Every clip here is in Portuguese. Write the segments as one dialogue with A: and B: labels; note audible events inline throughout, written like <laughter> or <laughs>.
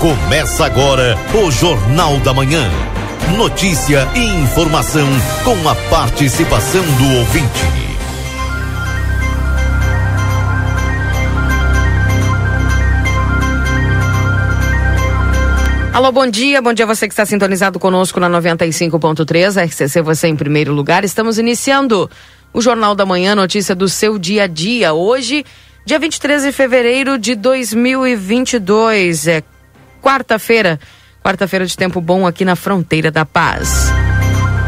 A: Começa agora o Jornal da Manhã. Notícia e informação com a participação do ouvinte.
B: Alô, bom dia. Bom dia você que está sintonizado conosco na 95.3, RCC você em primeiro lugar. Estamos iniciando o Jornal da Manhã, notícia do seu dia a dia. Hoje, dia 23 de fevereiro de 2022. É quarta-feira. Quarta-feira de tempo bom aqui na fronteira da paz.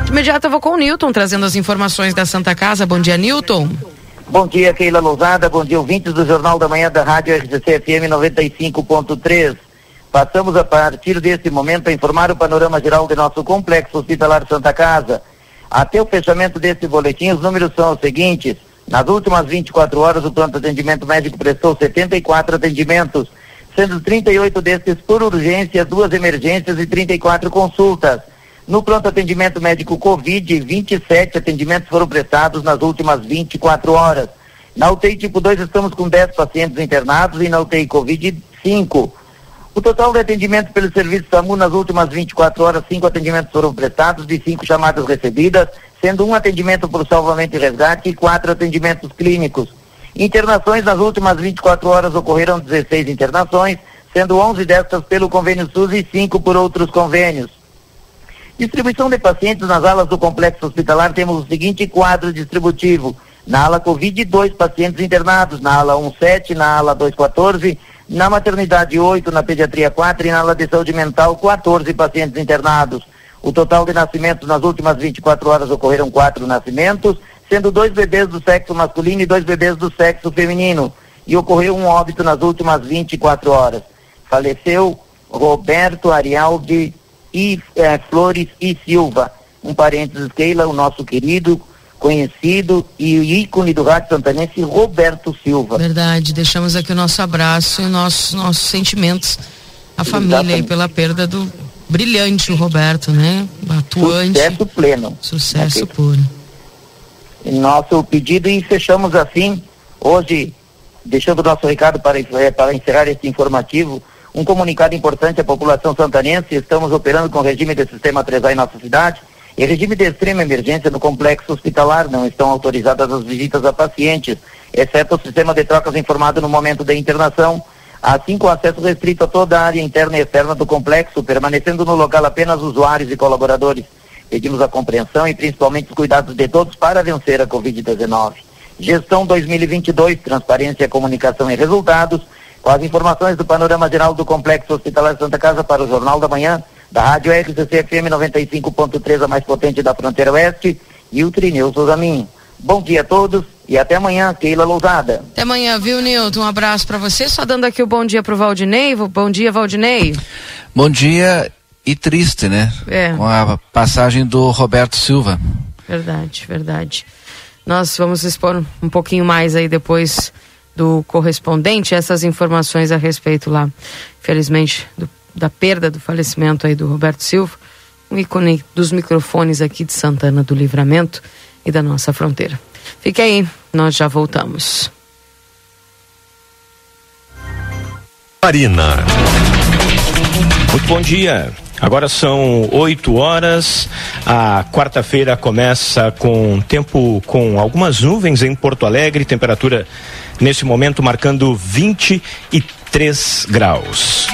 B: De imediato eu vou com o Newton trazendo as informações da Santa Casa. Bom dia, Newton.
C: Bom dia, Keila Lousada. Bom dia, ouvintes do Jornal da Manhã da Rádio RCC FM 95.3. Passamos a partir desse momento a informar o panorama geral de nosso complexo hospitalar Santa Casa. Até o fechamento desse boletim, os números são os seguintes. Nas últimas 24 horas, o pronto atendimento médico prestou 74 atendimentos sendo 38 desses por urgência, duas emergências e 34 consultas. No pronto atendimento médico Covid, 27 atendimentos foram prestados nas últimas 24 horas. Na UTI tipo 2 estamos com 10 pacientes internados e na UTI Covid 5. O total de atendimento pelo serviço SAMU nas últimas 24 horas, cinco atendimentos foram prestados de cinco chamadas recebidas, sendo um atendimento por salvamento e resgate e quatro atendimentos clínicos. Internações nas últimas 24 horas ocorreram 16 internações, sendo 11 destas pelo convênio SUS e 5 por outros convênios. Distribuição de pacientes nas alas do complexo hospitalar temos o seguinte quadro distributivo. Na ala Covid, dois pacientes internados, na ala 17, na ala 214, na maternidade 8, na pediatria 4 e na ala de saúde mental 14 pacientes internados. O total de nascimentos nas últimas 24 horas ocorreram quatro nascimentos, sendo dois bebês do sexo masculino e dois bebês do sexo feminino. E ocorreu um óbito nas últimas 24 horas. Faleceu Roberto Arialdi e eh, Flores e Silva, um parênteses Keila, o nosso querido, conhecido e ícone do rádio santanense, Roberto Silva.
B: Verdade, deixamos aqui o nosso abraço e nossos, nossos sentimentos à família aí pela perda do brilhante Roberto, né? Atuante.
C: Sucesso pleno.
B: Sucesso puro
C: nosso pedido e fechamos assim, hoje, deixando nosso recado para, eh, para encerrar este informativo, um comunicado importante à população santanense, estamos operando com regime de sistema 3A em nossa cidade, e regime de extrema emergência no complexo hospitalar, não estão autorizadas as visitas a pacientes, exceto o sistema de trocas informado no momento da internação, assim com acesso restrito a toda a área interna e externa do complexo, permanecendo no local apenas usuários e colaboradores. Pedimos a compreensão e principalmente os cuidados de todos para vencer a Covid-19. Gestão 2022, transparência, comunicação e resultados. Com as informações do panorama geral do Complexo Hospitalar Santa Casa para o Jornal da Manhã, da Rádio RCC FM 95.3, a mais potente da fronteira oeste, e o Trineu Souzamin. Bom dia a todos e até amanhã, Keila Lousada.
B: Até amanhã, viu, Nilton? Um abraço para você. Só dando aqui o bom dia pro Valdinei. Bom dia, Valdinei.
D: Bom dia e triste, né?
B: É.
D: Com a passagem do Roberto Silva.
B: Verdade, verdade. Nós vamos expor um pouquinho mais aí depois do correspondente essas informações a respeito lá, felizmente, do, da perda, do falecimento aí do Roberto Silva, um ícone dos microfones aqui de Santana do Livramento e da nossa fronteira. Fique aí, nós já voltamos.
A: Marina.
E: Muito bom dia. Agora são 8 horas. A quarta-feira começa com tempo com algumas nuvens em Porto Alegre, temperatura nesse momento marcando 23 graus.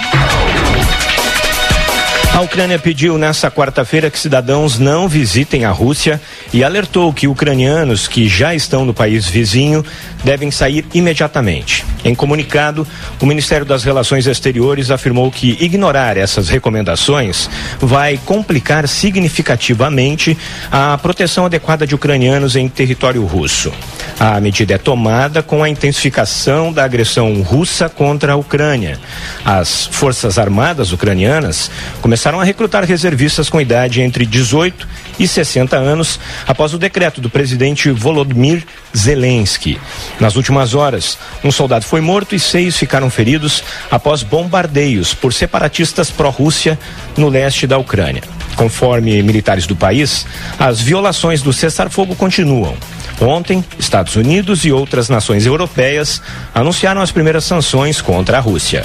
E: A Ucrânia pediu nesta quarta-feira que cidadãos não visitem a Rússia e alertou que ucranianos que já estão no país vizinho devem sair imediatamente. Em comunicado, o Ministério das Relações Exteriores afirmou que ignorar essas recomendações vai complicar significativamente a proteção adequada de ucranianos em território russo. A medida é tomada com a intensificação da agressão russa contra a Ucrânia. As Forças Armadas ucranianas começaram a recrutar reservistas com idade entre 18 e 60 anos após o decreto do presidente Volodymyr Zelensky. Nas últimas horas, um soldado foi morto e seis ficaram feridos após bombardeios por separatistas pró-Rússia no leste da Ucrânia. Conforme militares do país, as violações do cessar-fogo continuam. Ontem, Estados Unidos e outras nações europeias anunciaram as primeiras sanções contra a Rússia.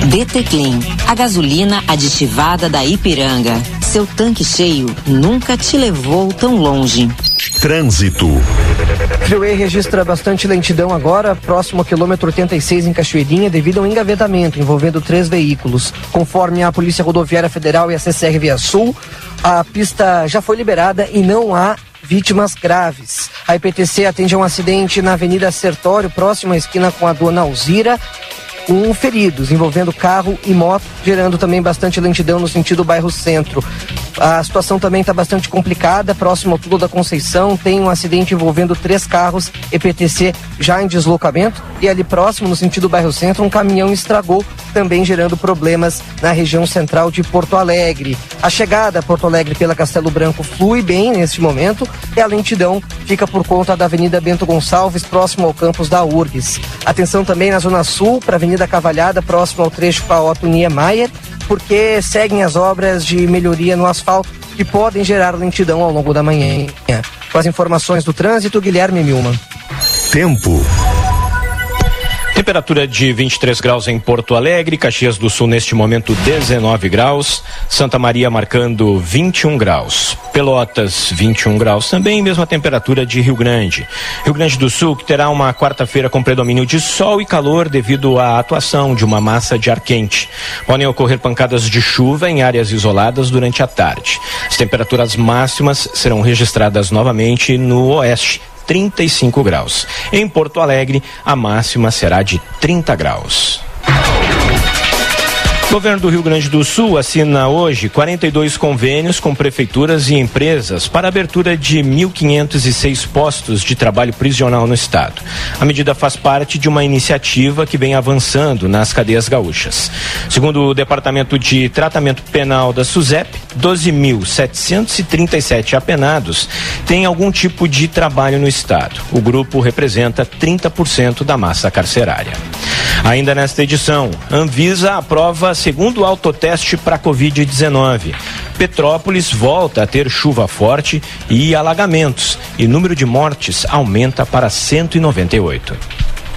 F: DT Clean, a gasolina aditivada da Ipiranga. Seu tanque cheio nunca te levou tão longe.
A: Trânsito.
G: Freeway registra bastante lentidão agora, próximo ao quilômetro 86 em Cachoeirinha, devido a um engavetamento envolvendo três veículos. Conforme a Polícia Rodoviária Federal e a CCR Via Sul, a pista já foi liberada e não há vítimas graves. A IPTC atende a um acidente na Avenida Sertório, próximo à esquina com a Dona Alzira, com feridos envolvendo carro e moto, gerando também bastante lentidão no sentido bairro centro. A situação também está bastante complicada, próximo ao Tudo da Conceição, tem um acidente envolvendo três carros, EPTC já em deslocamento, e ali próximo, no sentido bairro centro, um caminhão estragou, também gerando problemas na região central de Porto Alegre. A chegada a Porto Alegre pela Castelo Branco flui bem neste momento, e a lentidão fica por conta da Avenida Bento Gonçalves, próximo ao campus da URGS. Atenção também na Zona Sul, para a Avenida Cavalhada, próximo ao trecho para Otto Niemeyer, porque seguem as obras de melhoria no asfalto que podem gerar lentidão ao longo da manhã. Com as informações do trânsito, Guilherme Milman.
A: Tempo.
E: Temperatura de 23 graus em Porto Alegre, Caxias do Sul neste momento 19 graus, Santa Maria marcando 21 graus, Pelotas 21 graus, também mesma temperatura de Rio Grande. Rio Grande do Sul que terá uma quarta-feira com predomínio de sol e calor devido à atuação de uma massa de ar quente. Podem ocorrer pancadas de chuva em áreas isoladas durante a tarde. As temperaturas máximas serão registradas novamente no oeste, 35 graus. Em Porto Alegre, a máxima será de 30 graus. Governo do Rio Grande do Sul assina hoje 42 convênios com prefeituras e empresas para abertura de 1.506 postos de trabalho prisional no estado. A medida faz parte de uma iniciativa que vem avançando nas cadeias gaúchas. Segundo o Departamento de Tratamento Penal da SUSEP, 12.737 apenados têm algum tipo de trabalho no estado. O grupo representa 30% da massa carcerária. Ainda nesta edição, Anvisa aprova segundo autoteste para Covid-19. Petrópolis volta a ter chuva forte e alagamentos, e número de mortes aumenta para 198.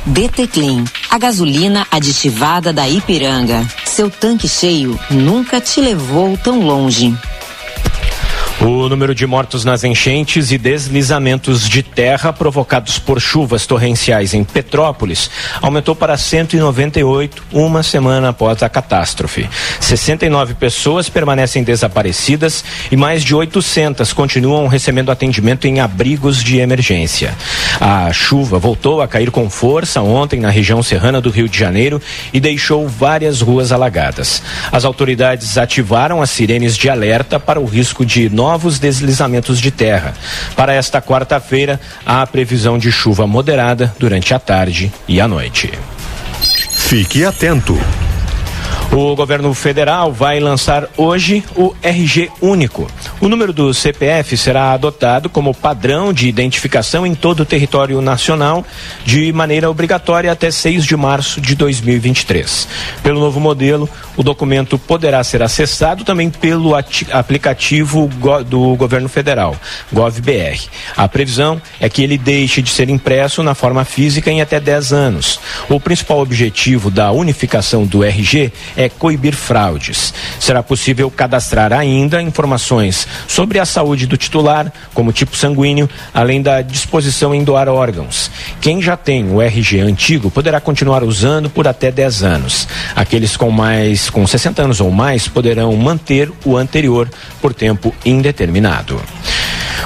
F: DT Clean, a gasolina aditivada da Ipiranga. Seu tanque cheio nunca te levou tão longe.
E: O número de mortos nas enchentes e deslizamentos de terra provocados por chuvas torrenciais em Petrópolis aumentou para 198 uma semana após a catástrofe. 69 pessoas permanecem desaparecidas e mais de 800 continuam recebendo atendimento em abrigos de emergência. A chuva voltou a cair com força ontem na região serrana do Rio de Janeiro e deixou várias ruas alagadas. As autoridades ativaram as sirenes de alerta para o risco de novos novos deslizamentos de terra. Para esta quarta-feira, há previsão de chuva moderada durante a tarde e a noite.
A: Fique atento.
E: O governo federal vai lançar hoje o RG Único. O número do CPF será adotado como padrão de identificação em todo o território nacional de maneira obrigatória até 6 de março de 2023. Pelo novo modelo, o documento poderá ser acessado também pelo aplicativo do governo federal, GovBR. A previsão é que ele deixe de ser impresso na forma física em até 10 anos. O principal objetivo da unificação do RG é coibir fraudes. Será possível cadastrar ainda informações sobre a saúde do titular, como tipo sanguíneo, além da disposição em doar órgãos. Quem já tem o RG antigo poderá continuar usando por até 10 anos. Aqueles com mais com 60 anos ou mais poderão manter o anterior por tempo indeterminado.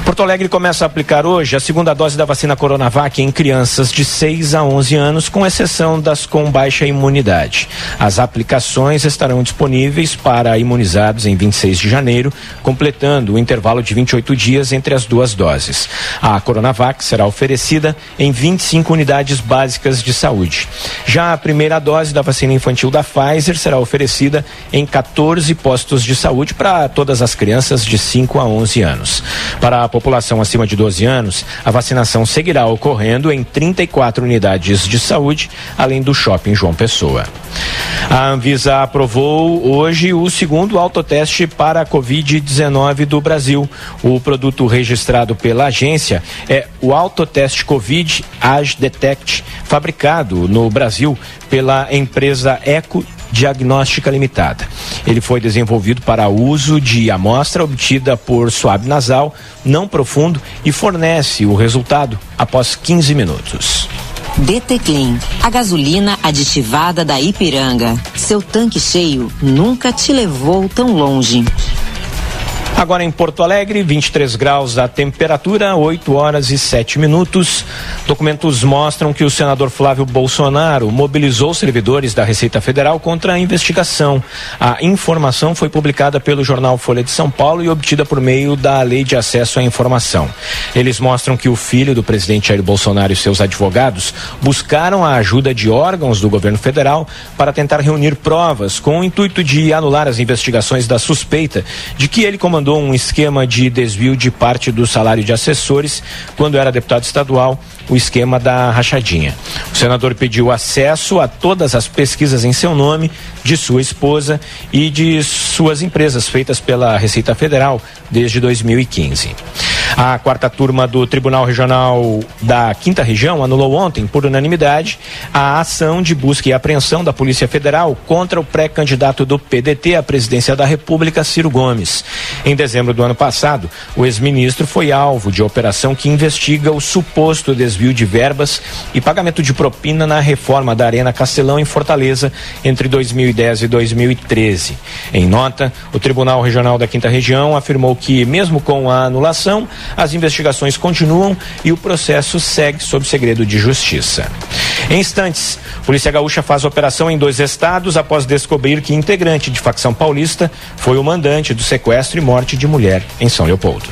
E: Porto Alegre começa a aplicar hoje a segunda dose da vacina Coronavac em crianças de 6 a 11 anos, com exceção das com baixa imunidade. As aplicações estarão disponíveis para imunizados em 26 de janeiro, completando o intervalo de 28 dias entre as duas doses. A Coronavac será oferecida em 25 unidades básicas de saúde. Já a primeira dose da vacina infantil da Pfizer será oferecida em 14 postos de saúde para todas as crianças de 5 a 11 anos. Para a população acima de 12 anos, a vacinação seguirá ocorrendo em 34 unidades de saúde, além do shopping João Pessoa. A Anvisa aprovou hoje o segundo autoteste para a Covid-19 do Brasil. O produto registrado pela agência é o autoteste Covid Age Detect, fabricado no Brasil pela empresa Eco diagnóstica limitada. Ele foi desenvolvido para uso de amostra obtida por suave nasal, não profundo e fornece o resultado após 15 minutos.
F: DT Clean, a gasolina aditivada da Ipiranga. Seu tanque cheio nunca te levou tão longe.
E: Agora em Porto Alegre, 23 graus a temperatura, 8 horas e 7 minutos. Documentos mostram que o senador Flávio Bolsonaro mobilizou servidores da Receita Federal contra a investigação. A informação foi publicada pelo jornal Folha de São Paulo e obtida por meio da Lei de Acesso à Informação. Eles mostram que o filho do presidente Jair Bolsonaro e seus advogados buscaram a ajuda de órgãos do governo federal para tentar reunir provas com o intuito de anular as investigações da suspeita de que ele comandou um esquema de desvio de parte do salário de assessores quando era deputado estadual, o esquema da rachadinha. O senador pediu acesso a todas as pesquisas em seu nome, de sua esposa e de suas empresas feitas pela Receita Federal desde 2015. A quarta turma do Tribunal Regional da Quinta Região anulou ontem, por unanimidade, a ação de busca e apreensão da Polícia Federal contra o pré-candidato do PDT à presidência da República, Ciro Gomes. Em dezembro do ano passado, o ex-ministro foi alvo de operação que investiga o suposto desvio de verbas e pagamento de propina na reforma da Arena Castelão em Fortaleza entre 2010 e 2013. Em nota, o Tribunal Regional da Quinta Região afirmou que, mesmo com a anulação, as investigações continuam e o processo segue sob segredo de justiça. Em instantes, Polícia Gaúcha faz operação em dois estados após descobrir que integrante de facção paulista foi o mandante do sequestro e morte de mulher em São Leopoldo.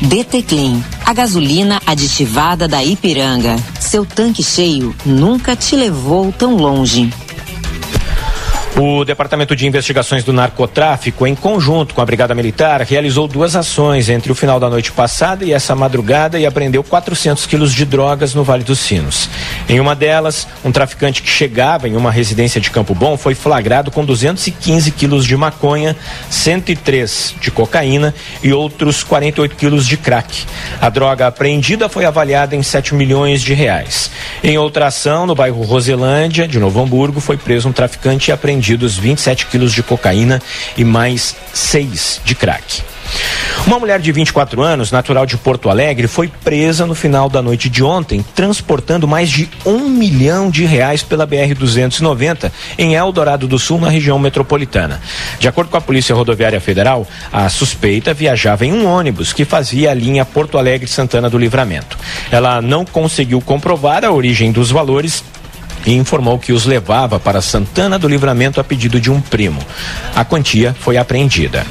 F: DT Clean, a gasolina aditivada da Ipiranga. Seu tanque cheio nunca te levou tão longe.
E: O Departamento de Investigações do Narcotráfico, em conjunto com a Brigada Militar, realizou duas ações entre o final da noite passada e essa madrugada e apreendeu 400 quilos de drogas no Vale dos Sinos. Em uma delas, um traficante que chegava em uma residência de Campo Bom foi flagrado com 215 quilos de maconha, 103 de cocaína e outros 48 quilos de crack. A droga apreendida foi avaliada em 7 milhões de reais. Em outra ação, no bairro Roselândia, de Novo Hamburgo, foi preso um traficante e apreendido apreendidos 27 quilos de cocaína e mais 6 de crack. Uma mulher de 24 anos, natural de Porto Alegre, foi presa no final da noite de ontem, transportando mais de um milhão de reais pela BR-290 em Eldorado do Sul, na região metropolitana. De acordo com a Polícia Rodoviária Federal, a suspeita viajava em um ônibus que fazia a linha Porto Alegre-Santana do Livramento. Ela não conseguiu comprovar a origem dos valores e informou que os levava para Santana do Livramento a pedido de um primo. A quantia foi apreendida.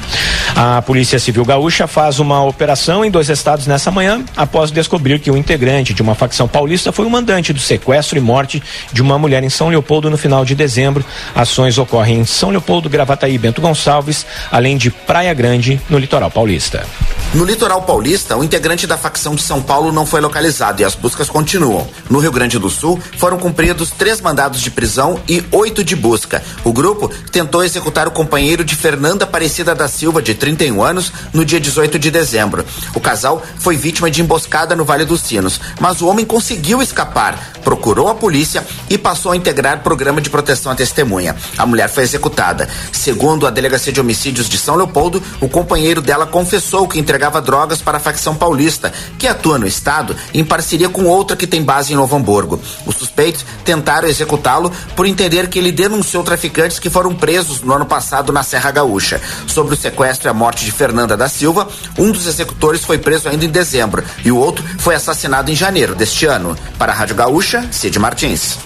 E: A Polícia Civil Gaúcha faz uma operação em dois estados nessa manhã, após descobrir que o integrante de uma facção paulista foi o mandante do sequestro e morte de uma mulher em São Leopoldo no final de dezembro. Ações ocorrem em São Leopoldo, Gravataí Bento Gonçalves, além de Praia Grande, no litoral paulista.
H: No litoral paulista, o integrante da facção de São Paulo não foi localizado e as buscas continuam. No Rio Grande do Sul, foram cumpridos três mandados de prisão e oito de busca. O grupo tentou executar o companheiro de Fernanda Aparecida da Silva, de 31 anos, no dia 18 de dezembro. O casal foi vítima de emboscada no Vale dos Sinos, mas o homem conseguiu escapar, procurou a polícia e passou a integrar programa de proteção à testemunha. A mulher foi executada. Segundo a Delegacia de Homicídios de São Leopoldo, o companheiro dela confessou que entregava drogas para a facção paulista, que atua no estado em parceria com outra que tem base em Novo Hamburgo. Os suspeitos tentaram executá-lo por entender que ele denunciou traficantes que foram presos no ano passado na Serra Gaúcha. Sobre o sequestro e a morte de Fernanda da Silva, um dos executores foi preso ainda em dezembro e o outro foi assassinado em janeiro deste ano. Para a Rádio Gaúcha, Cid Martins.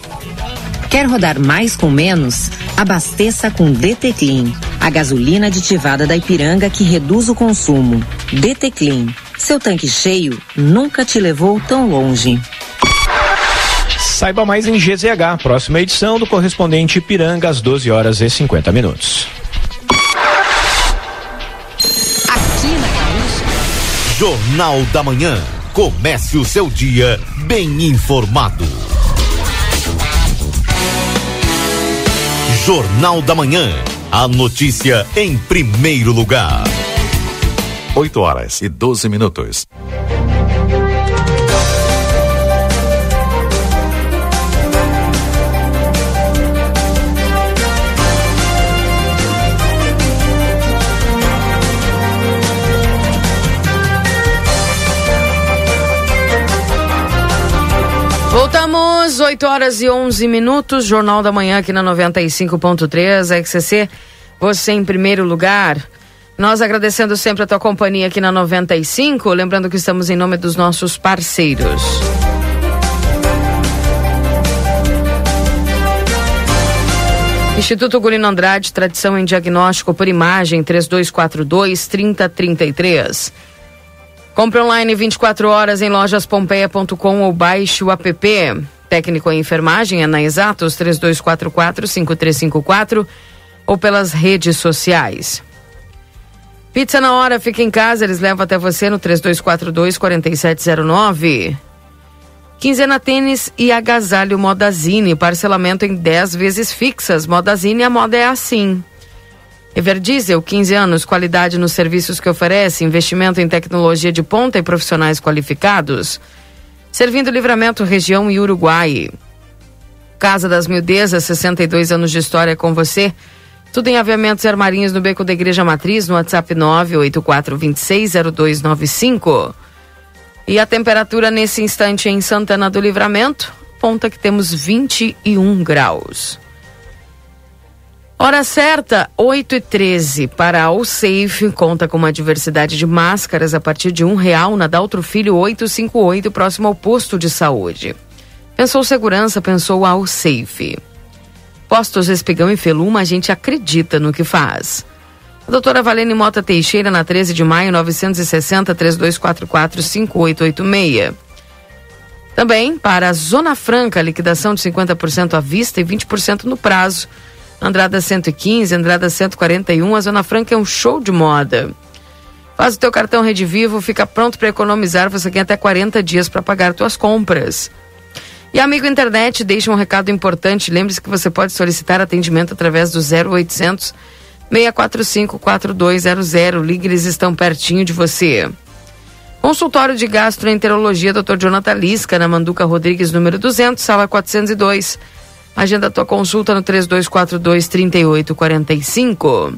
F: Quer rodar mais com menos? Abasteça com DT a gasolina aditivada da Ipiranga que reduz o consumo. DT seu tanque cheio nunca te levou tão longe.
E: Saiba mais em GZH, próxima edição do correspondente Ipiranga às 12 horas e 50 minutos.
A: Aqui na Jornal da Manhã. Comece o seu dia bem informado. Jornal da Manhã. A notícia em primeiro lugar.
I: 8 horas e 12 minutos.
B: Voltamos, 8 horas e 11 minutos, Jornal da Manhã aqui na 95.3, XCC, você em primeiro lugar. Nós agradecendo sempre a tua companhia aqui na 95, lembrando que estamos em nome dos nossos parceiros. Instituto Gulino Andrade, tradição em diagnóstico por imagem, 3242 3033. Compre online 24 horas em lojaspompeia.com ou baixe o app. Técnico em enfermagem é na Exatos 3244 5354 ou pelas redes sociais. Pizza na hora, fica em casa, eles levam até você no 3242 4709. Quinzena Tênis e Agasalho Modazine, parcelamento em 10 vezes fixas. Modazine, a moda é assim. Everdiesel, 15 anos, qualidade nos serviços que oferece, investimento em tecnologia de ponta e profissionais qualificados. Servindo Livramento, região e Uruguai. Casa das Mildezas, 62 anos de história com você. Tudo em aviamentos e armarinhos no Beco da Igreja Matriz, no WhatsApp 984260295. E a temperatura nesse instante em Santana do Livramento, ponta que temos 21 graus. Hora certa, 8 e 13 para a Safe conta com uma diversidade de máscaras a partir de um real na Daltro Filho 858, próximo ao posto de saúde. Pensou segurança, pensou ao Safe. Postos Espigão e Feluma, a gente acredita no que faz. A doutora Valene Mota Teixeira, na 13 de maio, 960 3244 5886. Também para a Zona Franca, liquidação de 50% à vista e 20% no prazo Andrada 115, Andrada 141. A Zona Franca é um show de moda. Faz o teu cartão Rede Vivo, fica pronto para economizar. Você tem até 40 dias para pagar tuas compras. E amigo internet, deixa um recado importante. Lembre-se que você pode solicitar atendimento através do 0800 645 4200. Ligue, eles estão pertinho de você. Consultório de Gastroenterologia, Dr. Jonathan Lisca, na Manduca Rodrigues, número 200, sala 402. Agenda tua consulta no 3242 3845.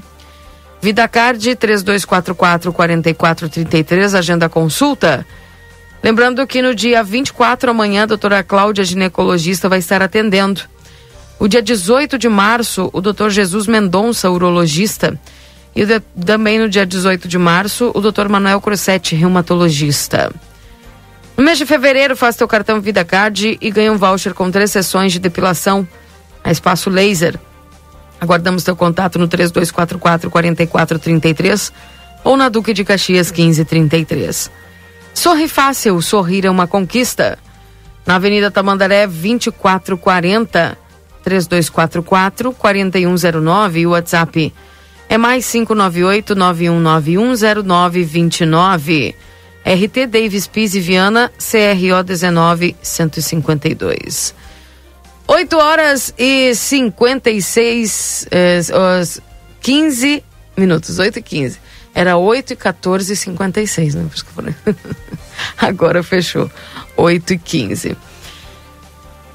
B: Vida Card 3244 4433, agenda consulta. Lembrando que no dia 24 amanhã, a doutora Cláudia, ginecologista, vai estar atendendo. O dia 18 de março, o doutor Jesus Mendonça, urologista. E de, também no dia 18 de março, o doutor Manuel Crossetti, reumatologista. No mês de fevereiro, faça teu cartão Vida Card e ganhe um voucher com três sessões de depilação a Espaço Laser. Aguardamos teu contato no 3244 4433 ou na Duque de Caxias 1533. Sorri Fácil, sorrir é uma conquista. Na Avenida Tamandaré 2440 3244 4109 e o WhatsApp é mais 598 91910929. RT Davis Pise Viana, CRO 19 152. 8 horas e 56, eh, 15 minutos, 8 e 15. Era 8 e 14 e 56, né? <laughs> Agora fechou. 8 e 15.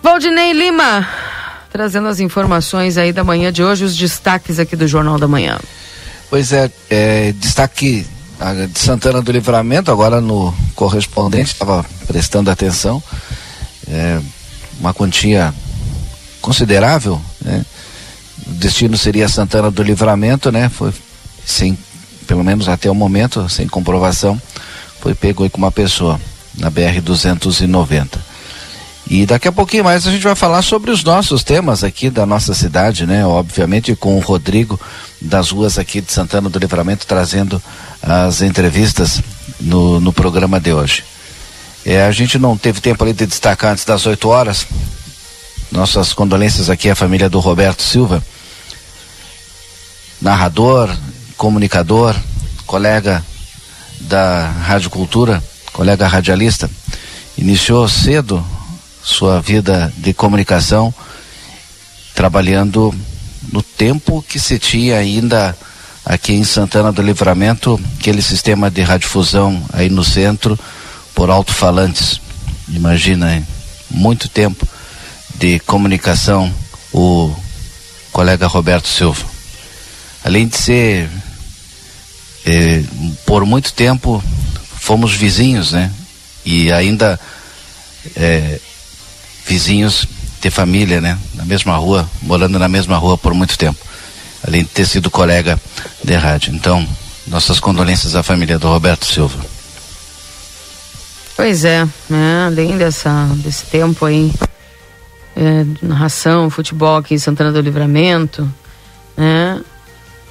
B: Valdinei Lima, trazendo as informações aí da manhã de hoje, os destaques aqui do Jornal da Manhã.
D: Pois é, é destaque de Santana do Livramento, agora no correspondente, estava prestando atenção. É, uma quantia considerável, né? O destino seria Santana do Livramento, né? Foi sem, pelo menos até o momento, sem comprovação, foi pego com uma pessoa na BR 290. E daqui a pouquinho mais a gente vai falar sobre os nossos temas aqui da nossa cidade, né? Obviamente com o Rodrigo das ruas aqui de Santana do Livramento trazendo as entrevistas no, no programa de hoje. É, a gente não teve tempo ali de destacar antes das 8 horas. Nossas condolências aqui à família do Roberto Silva, narrador, comunicador, colega da Rádio Cultura, colega radialista. Iniciou cedo sua vida de comunicação, trabalhando no tempo que se tinha ainda aqui em Santana do Livramento, aquele sistema de radiodifusão aí no centro, por alto-falantes. Imagina, hein? muito tempo de comunicação, o colega Roberto Silva. Além de ser, eh, por muito tempo, fomos vizinhos, né? E ainda eh, vizinhos, ter família, né? Na mesma rua, morando na mesma rua por muito tempo. Além de ter sido colega de rádio. Então, nossas condolências à família do Roberto Silva.
B: Pois é, né? além dessa, desse tempo aí, é, narração, futebol aqui em Santana do Livramento, né?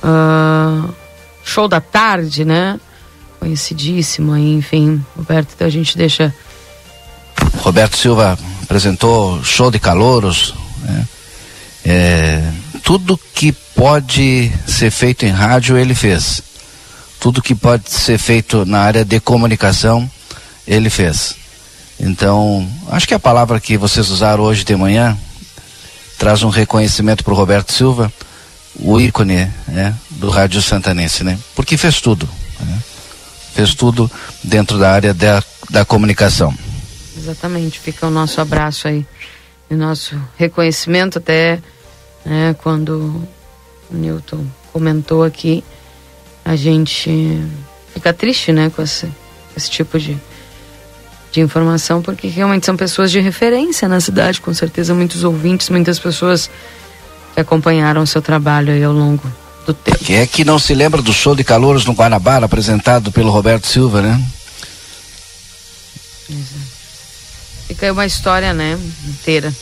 B: Uh, show da tarde, né? Conhecidíssimo aí, enfim, Roberto, então a gente deixa.
D: Roberto Silva apresentou show de calouros, né? É, tudo que pode ser feito em rádio ele fez. Tudo que pode ser feito na área de comunicação ele fez. Então, acho que a palavra que vocês usaram hoje de manhã traz um reconhecimento para o Roberto Silva, o ícone né, do rádio santanense, né? Porque fez tudo. Né? Fez tudo dentro da área da, da comunicação.
B: Exatamente, fica o nosso abraço aí, o nosso reconhecimento até né, quando o Newton comentou aqui, a gente fica triste, né, com esse, esse tipo de, de informação, porque realmente são pessoas de referência na cidade, com certeza muitos ouvintes, muitas pessoas que acompanharam o seu trabalho aí ao longo do tempo.
D: Quem é que não se lembra do show de calouros no Guanabara, apresentado pelo Roberto Silva, né?
B: Fica aí uma história, né, inteira.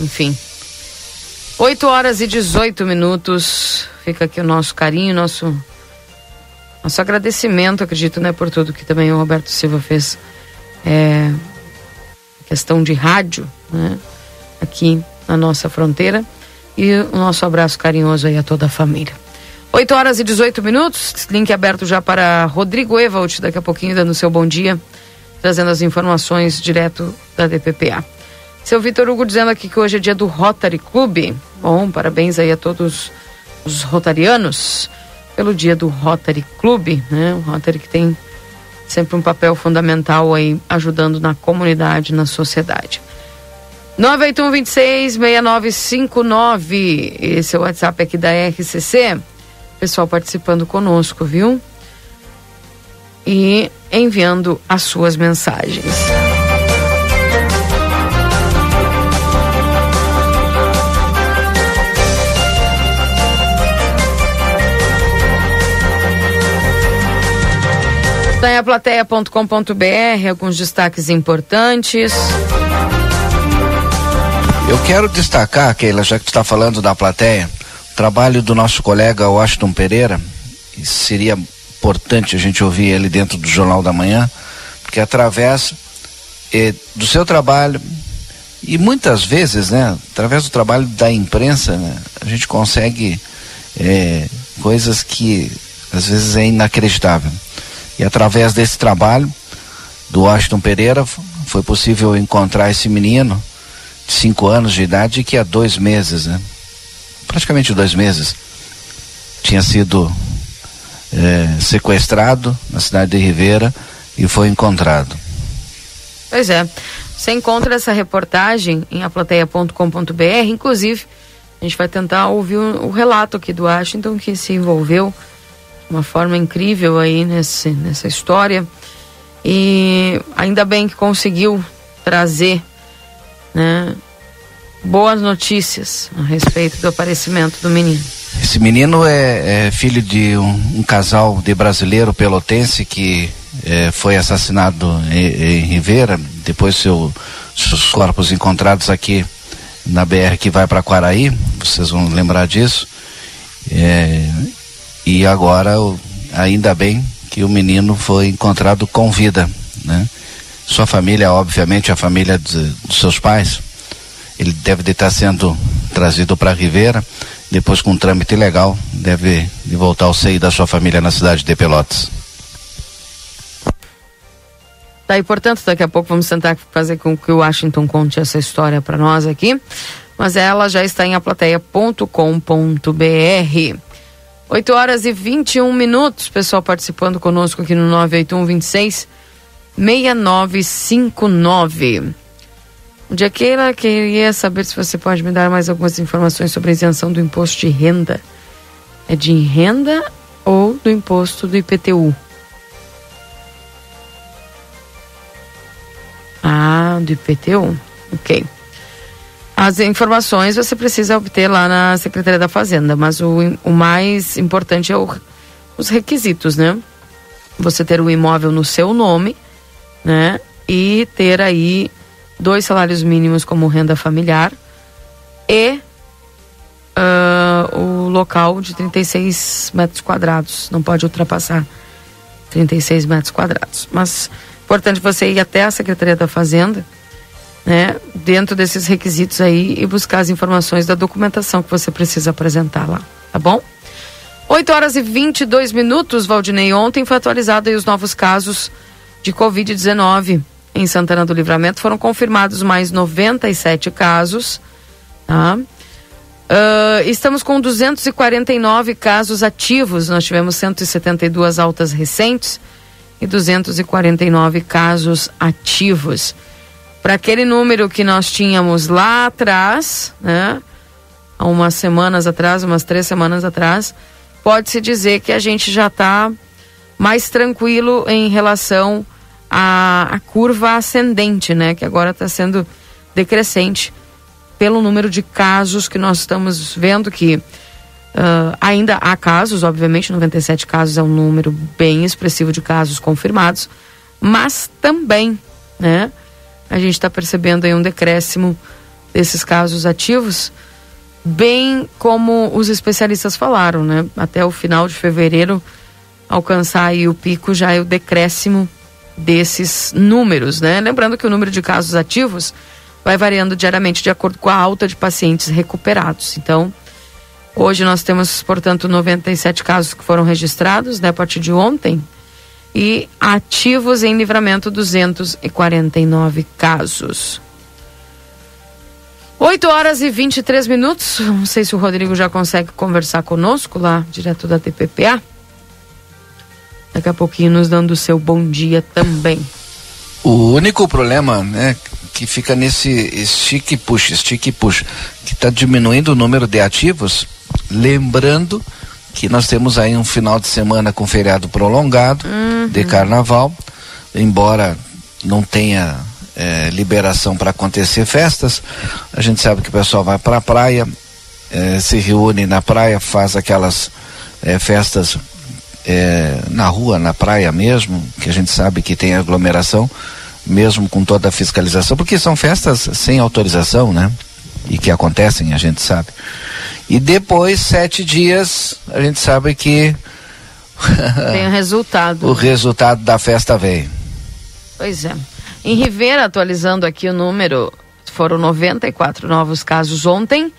B: Enfim. 8 horas e 18 minutos. Fica aqui o nosso carinho, nosso nosso agradecimento, acredito, né, por tudo que também o Roberto Silva fez é, questão de rádio, né, aqui na nossa fronteira. E o nosso abraço carinhoso aí a toda a família. 8 horas e 18 minutos, link aberto já para Rodrigo Evald, daqui a pouquinho dando seu bom dia, trazendo as informações direto da DPPA. Seu Vitor Hugo dizendo aqui que hoje é dia do Rotary Club. Bom, parabéns aí a todos os rotarianos pelo dia do Rotary Club, né? O Rotary que tem sempre um papel fundamental aí ajudando na comunidade, na sociedade. 981 26 6959. Esse é o WhatsApp aqui da RCC. Pessoal participando conosco, viu? E enviando as suas mensagens. Está em aplateia.com.br, alguns destaques importantes.
D: Eu quero destacar, Keila, já que tu está falando da plateia, o trabalho do nosso colega Washington Pereira, seria importante a gente ouvir ele dentro do Jornal da Manhã, porque através eh, do seu trabalho, e muitas vezes, né, através do trabalho da imprensa, né, a gente consegue eh, coisas que às vezes é inacreditável. E através desse trabalho do Washington Pereira foi possível encontrar esse menino de cinco anos de idade que há dois meses, né? praticamente dois meses, tinha sido é, sequestrado na cidade de Ribeira e foi encontrado.
B: Pois é. Você encontra essa reportagem em aplateia.com.br, inclusive a gente vai tentar ouvir o, o relato aqui do Washington que se envolveu uma forma incrível aí nesse, nessa história. E ainda bem que conseguiu trazer né, boas notícias a respeito do aparecimento do menino.
D: Esse menino é, é filho de um, um, casal de brasileiro pelotense que é, foi assassinado em, em Rivera, depois seu, seus corpos encontrados aqui na BR que vai para Quaraí, vocês vão lembrar disso. É, e agora, ainda bem que o menino foi encontrado com vida, né? Sua família, obviamente, a família de, seus pais, ele deve de estar sendo trazido para Ribeira, depois com um trâmite legal, deve de voltar ao seio da sua família na cidade de Pelotas.
B: Tá, e portanto, daqui a pouco vamos tentar fazer com que o Washington conte essa história para nós aqui, mas ela já está em aplateia.com.br. 8 horas e 21 minutos, pessoal participando conosco aqui no 981 26 6959. Dia Keila, queria saber se você pode me dar mais algumas informações sobre a isenção do imposto de renda. É de renda ou do imposto do IPTU? Ah, do IPTU? Ok. As informações você precisa obter lá na Secretaria da Fazenda, mas o, o mais importante é o, os requisitos, né? Você ter o imóvel no seu nome, né? E ter aí dois salários mínimos como renda familiar e uh, o local de 36 metros quadrados. Não pode ultrapassar 36 metros quadrados. Mas importante você ir até a Secretaria da Fazenda né, dentro desses requisitos aí e buscar as informações da documentação que você precisa apresentar lá, tá bom? 8 horas e 22 minutos, Valdinei. Ontem foi atualizado aí os novos casos de Covid-19 em Santana do Livramento. Foram confirmados mais 97 casos, tá? Uh, estamos com 249 casos ativos. Nós tivemos 172 altas recentes e 249 casos ativos para aquele número que nós tínhamos lá atrás, né? Há umas semanas atrás, umas três semanas atrás, pode-se dizer que a gente já está mais tranquilo em relação à, à, curva ascendente, né? Que agora está sendo decrescente pelo número de casos que nós estamos vendo que uh, ainda há casos, obviamente, 97 casos é um número bem expressivo de casos confirmados, mas também, né? a gente está percebendo aí um decréscimo desses casos ativos, bem como os especialistas falaram, né? Até o final de fevereiro alcançar aí o pico já é o decréscimo desses números, né? Lembrando que o número de casos ativos vai variando diariamente de acordo com a alta de pacientes recuperados. Então, hoje nós temos, portanto, 97 casos que foram registrados, né, a partir de ontem, e ativos em livramento 249 casos. 8 horas e 23 minutos. Não sei se o Rodrigo já consegue conversar conosco lá, direto da TPPA. Daqui a pouquinho nos dando o seu bom dia também.
D: O único problema, né, que fica nesse stick push, stick push, que está diminuindo o número de ativos, lembrando que nós temos aí um final de semana com feriado prolongado uhum. de carnaval, embora não tenha é, liberação para acontecer festas, a gente sabe que o pessoal vai para a praia, é, se reúne na praia, faz aquelas é, festas é, na rua, na praia mesmo, que a gente sabe que tem aglomeração, mesmo com toda a fiscalização, porque são festas sem autorização, né? E que acontecem, a gente sabe. E depois, sete dias, a gente sabe que. <laughs>
B: Tem o resultado.
D: o resultado da festa vem.
B: Pois é. Em Rivera, atualizando aqui o número, foram 94 novos casos ontem.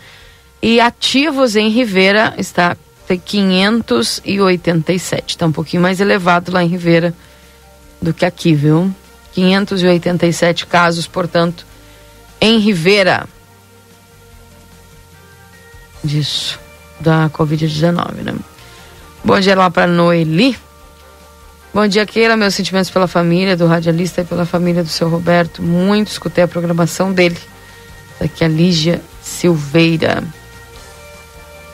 B: E ativos em Rivera está tem 587. Está um pouquinho mais elevado lá em Rivera do que aqui, viu? 587 casos, portanto, em Rivera disso, da Covid-19, né? Bom dia lá para Noeli. Bom dia, Keila. Meus sentimentos pela família do radialista e pela família do seu Roberto. Muito escutei a programação dele. Aqui a Lígia Silveira.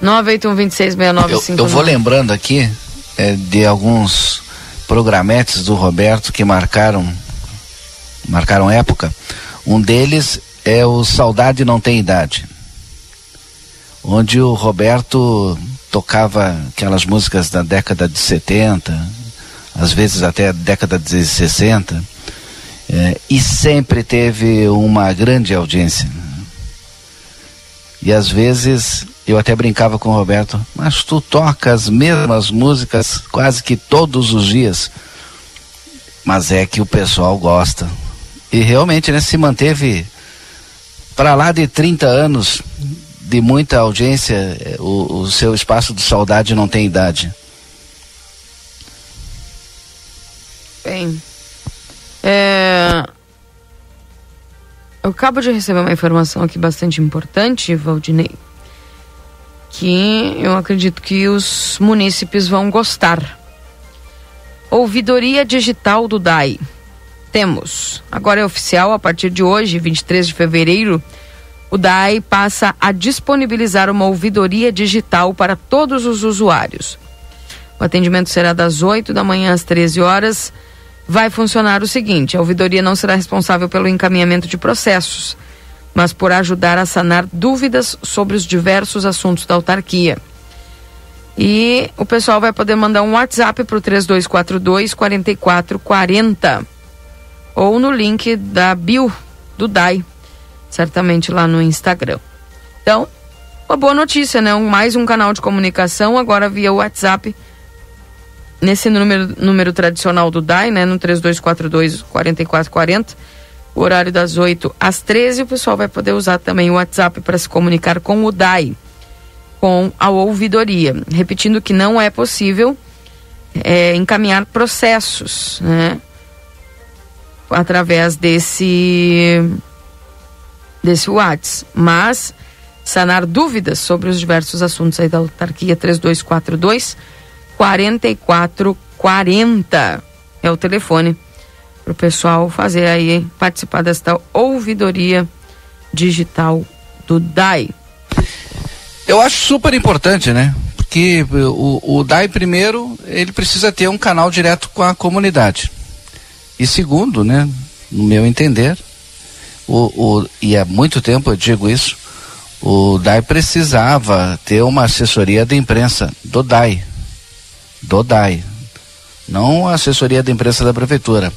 B: 981266959.
D: Eu, eu vou lembrando aqui é, de alguns programetes do Roberto que marcaram marcaram época. Um deles é o Saudade Não Tem Idade onde o Roberto tocava aquelas músicas da década de 70, às vezes até a década de 60, é, e sempre teve uma grande audiência. E às vezes eu até brincava com o Roberto, mas tu toca as mesmas músicas quase que todos os dias. Mas é que o pessoal gosta. E realmente né, se manteve para lá de 30 anos de muita audiência, é, o, o seu espaço de saudade não tem idade.
B: Bem, é... eu acabo de receber uma informação aqui bastante importante, Valdinei, que eu acredito que os munícipes vão gostar. Ouvidoria digital do DAI. Temos. Agora é oficial, a partir de hoje, 23 de fevereiro, o DAI passa a disponibilizar uma ouvidoria digital para todos os usuários. O atendimento será das 8 da manhã às 13 horas. Vai funcionar o seguinte: a ouvidoria não será responsável pelo encaminhamento de processos, mas por ajudar a sanar dúvidas sobre os diversos assuntos da autarquia. E o pessoal vai poder mandar um WhatsApp para o 3242 4440 ou no link da bio do DAI, certamente lá no Instagram. Então, uma boa notícia, né? Mais um canal de comunicação, agora via WhatsApp, nesse número, número tradicional do DAI, né? No 3242 4440, o horário das 8 às 13, o pessoal vai poder usar também o WhatsApp para se comunicar com o DAI com a ouvidoria, repetindo que não é possível é, encaminhar processos, né, através desse desse WhatsApp, mas sanar dúvidas sobre os diversos assuntos aí da autarquia 3242 4440 é o telefone para o pessoal fazer aí participar desta ouvidoria digital do DAI.
D: Eu acho super importante, né? Porque o, o DAI, primeiro, ele precisa ter um canal direto com a comunidade. E segundo, né, no meu entender, o, o, e há muito tempo eu digo isso, o DAI precisava ter uma assessoria de imprensa do DAI. Do DAI. Não a assessoria de imprensa da prefeitura.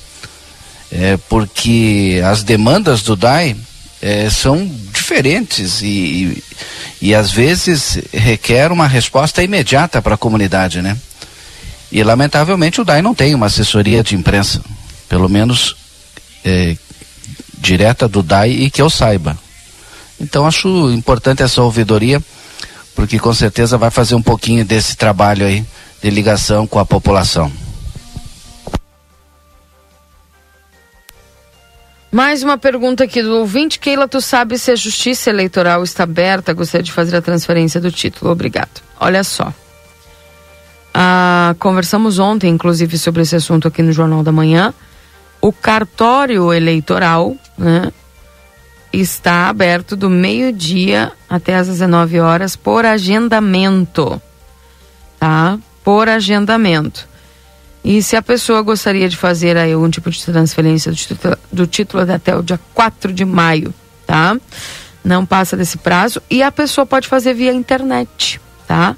D: É porque as demandas do DAI é, são diferentes e, e, e às vezes requer uma resposta imediata para a comunidade, né? E lamentavelmente o DAI não tem uma assessoria de imprensa, pelo menos é, direta do DAI e que eu saiba. Então acho importante essa ouvidoria, porque com certeza vai fazer um pouquinho desse trabalho aí de ligação com a população.
B: Mais uma pergunta aqui do ouvinte. Keila, tu sabe se a justiça eleitoral está aberta? Gostaria de fazer a transferência do título. Obrigado. Olha só. Ah, conversamos ontem, inclusive, sobre esse assunto aqui no Jornal da Manhã. O cartório eleitoral né, está aberto do meio-dia até às 19 horas por agendamento. Tá? Por agendamento. E se a pessoa gostaria de fazer aí algum tipo de transferência do título, do título até o dia 4 de maio, tá? Não passa desse prazo e a pessoa pode fazer via internet, tá?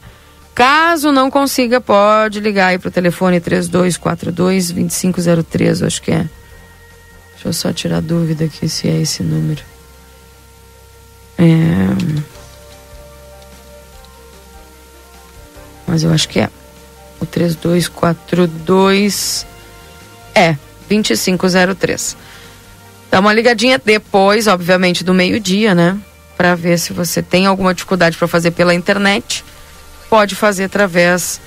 B: Caso não consiga, pode ligar aí pro telefone 3242 2503, acho que é. Deixa eu só tirar dúvida aqui se é esse número. É... Mas eu acho que é. O 3242 é 2503. Dá uma ligadinha depois, obviamente, do meio-dia, né? Para ver se você tem alguma dificuldade para fazer pela internet. Pode fazer através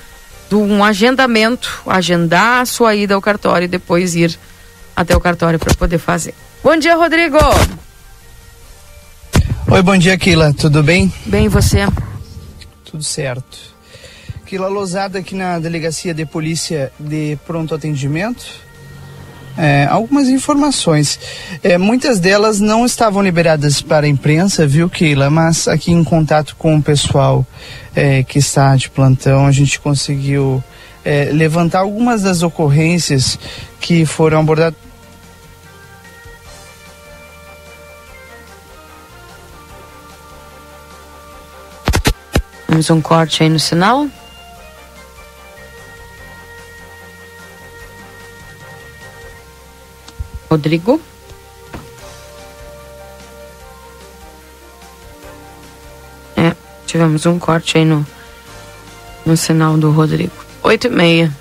B: de um agendamento, agendar a sua ida ao cartório e depois ir até o cartório para poder fazer. Bom dia, Rodrigo.
J: Oi, bom dia, Kila. Tudo bem?
B: Bem, e você?
J: Tudo certo. Aquila Losada aqui na Delegacia de Polícia de Pronto Atendimento. É, algumas informações. É, muitas delas não estavam liberadas para a imprensa, viu, Keila? Mas aqui em contato com o pessoal é, que está de plantão, a gente conseguiu é, levantar algumas das ocorrências que foram abordadas.
B: Vamos um corte aí no sinal. Rodrigo. É, tivemos um corte aí no, no sinal do Rodrigo. Oito e meia.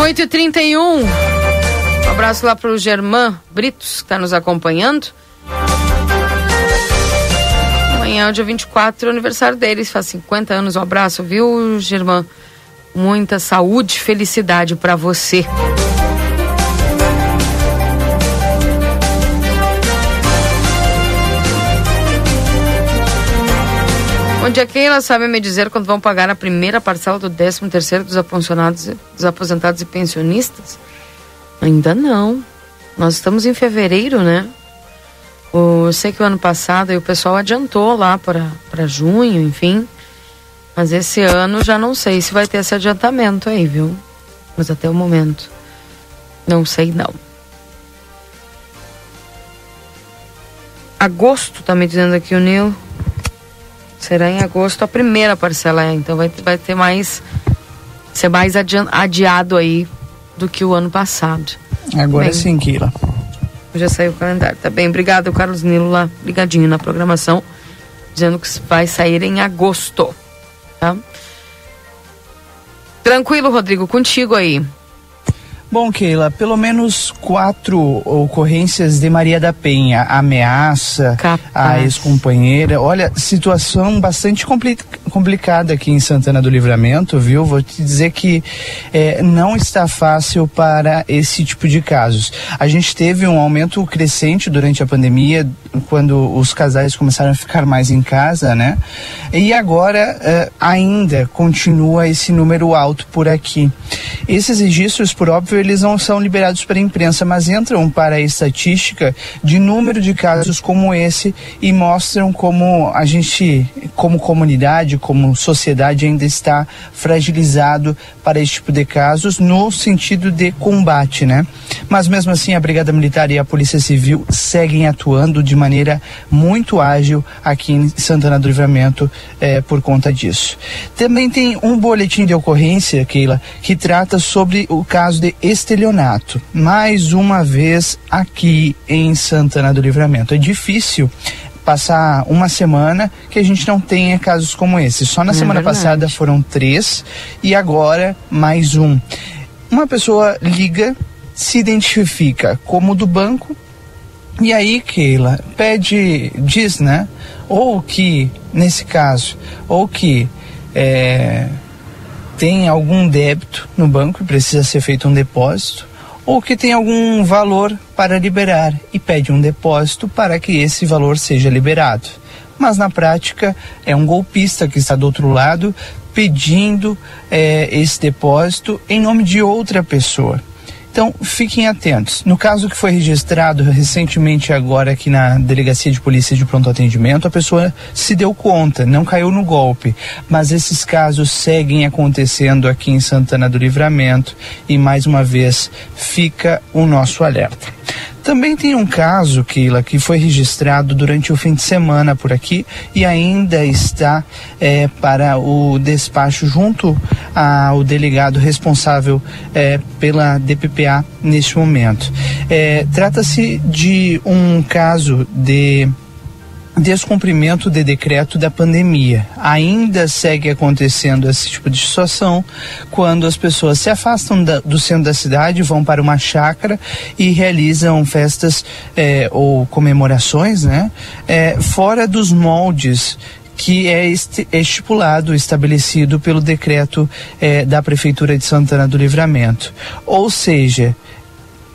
B: Oito e trinta e um. Abraço lá pro Germán Britos, que está nos acompanhando. Amanhã, dia 24, é o aniversário deles, faz 50 anos. Um abraço, viu, Germán? Muita saúde felicidade para você. Onde é que ela sabe me dizer quando vão pagar a primeira parcela do 13 terceiro dos aposentados, dos aposentados e pensionistas? Ainda não. Nós estamos em fevereiro, né? Eu sei que o ano passado o pessoal adiantou lá para junho, enfim. Mas esse ano já não sei se vai ter esse adiantamento aí, viu? Mas até o momento. Não sei não. Agosto, tá me dizendo aqui o Nil. Será em agosto a primeira parcela, é. então vai, vai ter mais. ser mais adiado aí do que o ano passado.
J: Agora bem, sim, Kila.
B: Já saiu o calendário. Tá bem, obrigado, Carlos Nilo, lá ligadinho na programação, dizendo que vai sair em agosto. Tá? Tranquilo, Rodrigo, contigo aí.
J: Bom, Keila, pelo menos quatro ocorrências de Maria da Penha, ameaça Capaz. a ex-companheira. Olha, situação bastante compli complicada aqui em Santana do Livramento, viu? Vou te dizer que é, não está fácil para esse tipo de casos. A gente teve um aumento crescente durante a pandemia, quando os casais começaram a ficar mais em casa, né? E agora é, ainda continua esse número alto por aqui. Esses registros, por óbvio, eles não são liberados para a imprensa, mas entram para a estatística de número de casos como esse e mostram como a gente, como comunidade, como sociedade, ainda está fragilizado para esse tipo de casos no sentido de combate, né? Mas mesmo assim, a Brigada Militar e a Polícia Civil seguem atuando de maneira muito ágil aqui em Santana do Livramento eh, por conta disso. Também tem um boletim de ocorrência, Keila, que trata sobre o caso de estelionato. Mais uma vez aqui em Santana do Livramento. É difícil passar uma semana que a gente não tenha casos como esse. Só na é semana verdade. passada foram três e agora mais um. Uma pessoa liga, se identifica como do banco e aí, Keila, pede, diz, né? Ou que, nesse caso, ou que é, tem algum débito no banco e precisa ser feito um depósito, ou que tem algum valor para liberar e pede um depósito para que esse valor seja liberado. Mas na prática é um golpista que está do outro lado pedindo é, esse depósito em nome de outra pessoa. Então, fiquem atentos. No caso que foi registrado recentemente agora aqui na Delegacia de Polícia de Pronto Atendimento, a pessoa se deu conta, não caiu no golpe. Mas esses casos seguem acontecendo aqui em Santana do Livramento e mais uma vez fica o nosso alerta. Também tem um caso, Keila, que foi registrado durante o fim de semana por aqui e ainda está é, para o despacho junto ao delegado responsável é, pela DPPA neste momento. É, Trata-se de um caso de descumprimento de decreto da pandemia. Ainda segue acontecendo esse tipo de situação quando as pessoas se afastam da, do centro da cidade, vão para uma chácara e realizam festas eh, ou comemorações, né, eh, fora dos moldes que é estipulado, estabelecido pelo decreto eh, da Prefeitura de Santana do Livramento. Ou seja,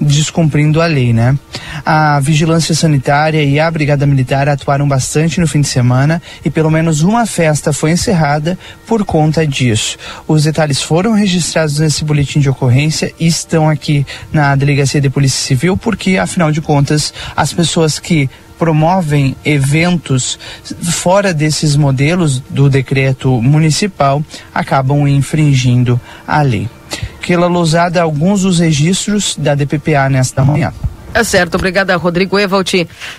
J: descumprindo a lei, né? A vigilância sanitária e a brigada militar atuaram bastante no fim de semana e pelo menos uma festa foi encerrada por conta disso. Os detalhes foram registrados nesse boletim de ocorrência e estão aqui na delegacia de polícia civil porque afinal de contas as pessoas que promovem eventos fora desses modelos do decreto municipal acabam infringindo a lei. Keila Lousada, alguns dos registros da DPPA nesta manhã.
B: É certo, obrigada Rodrigo Evalt,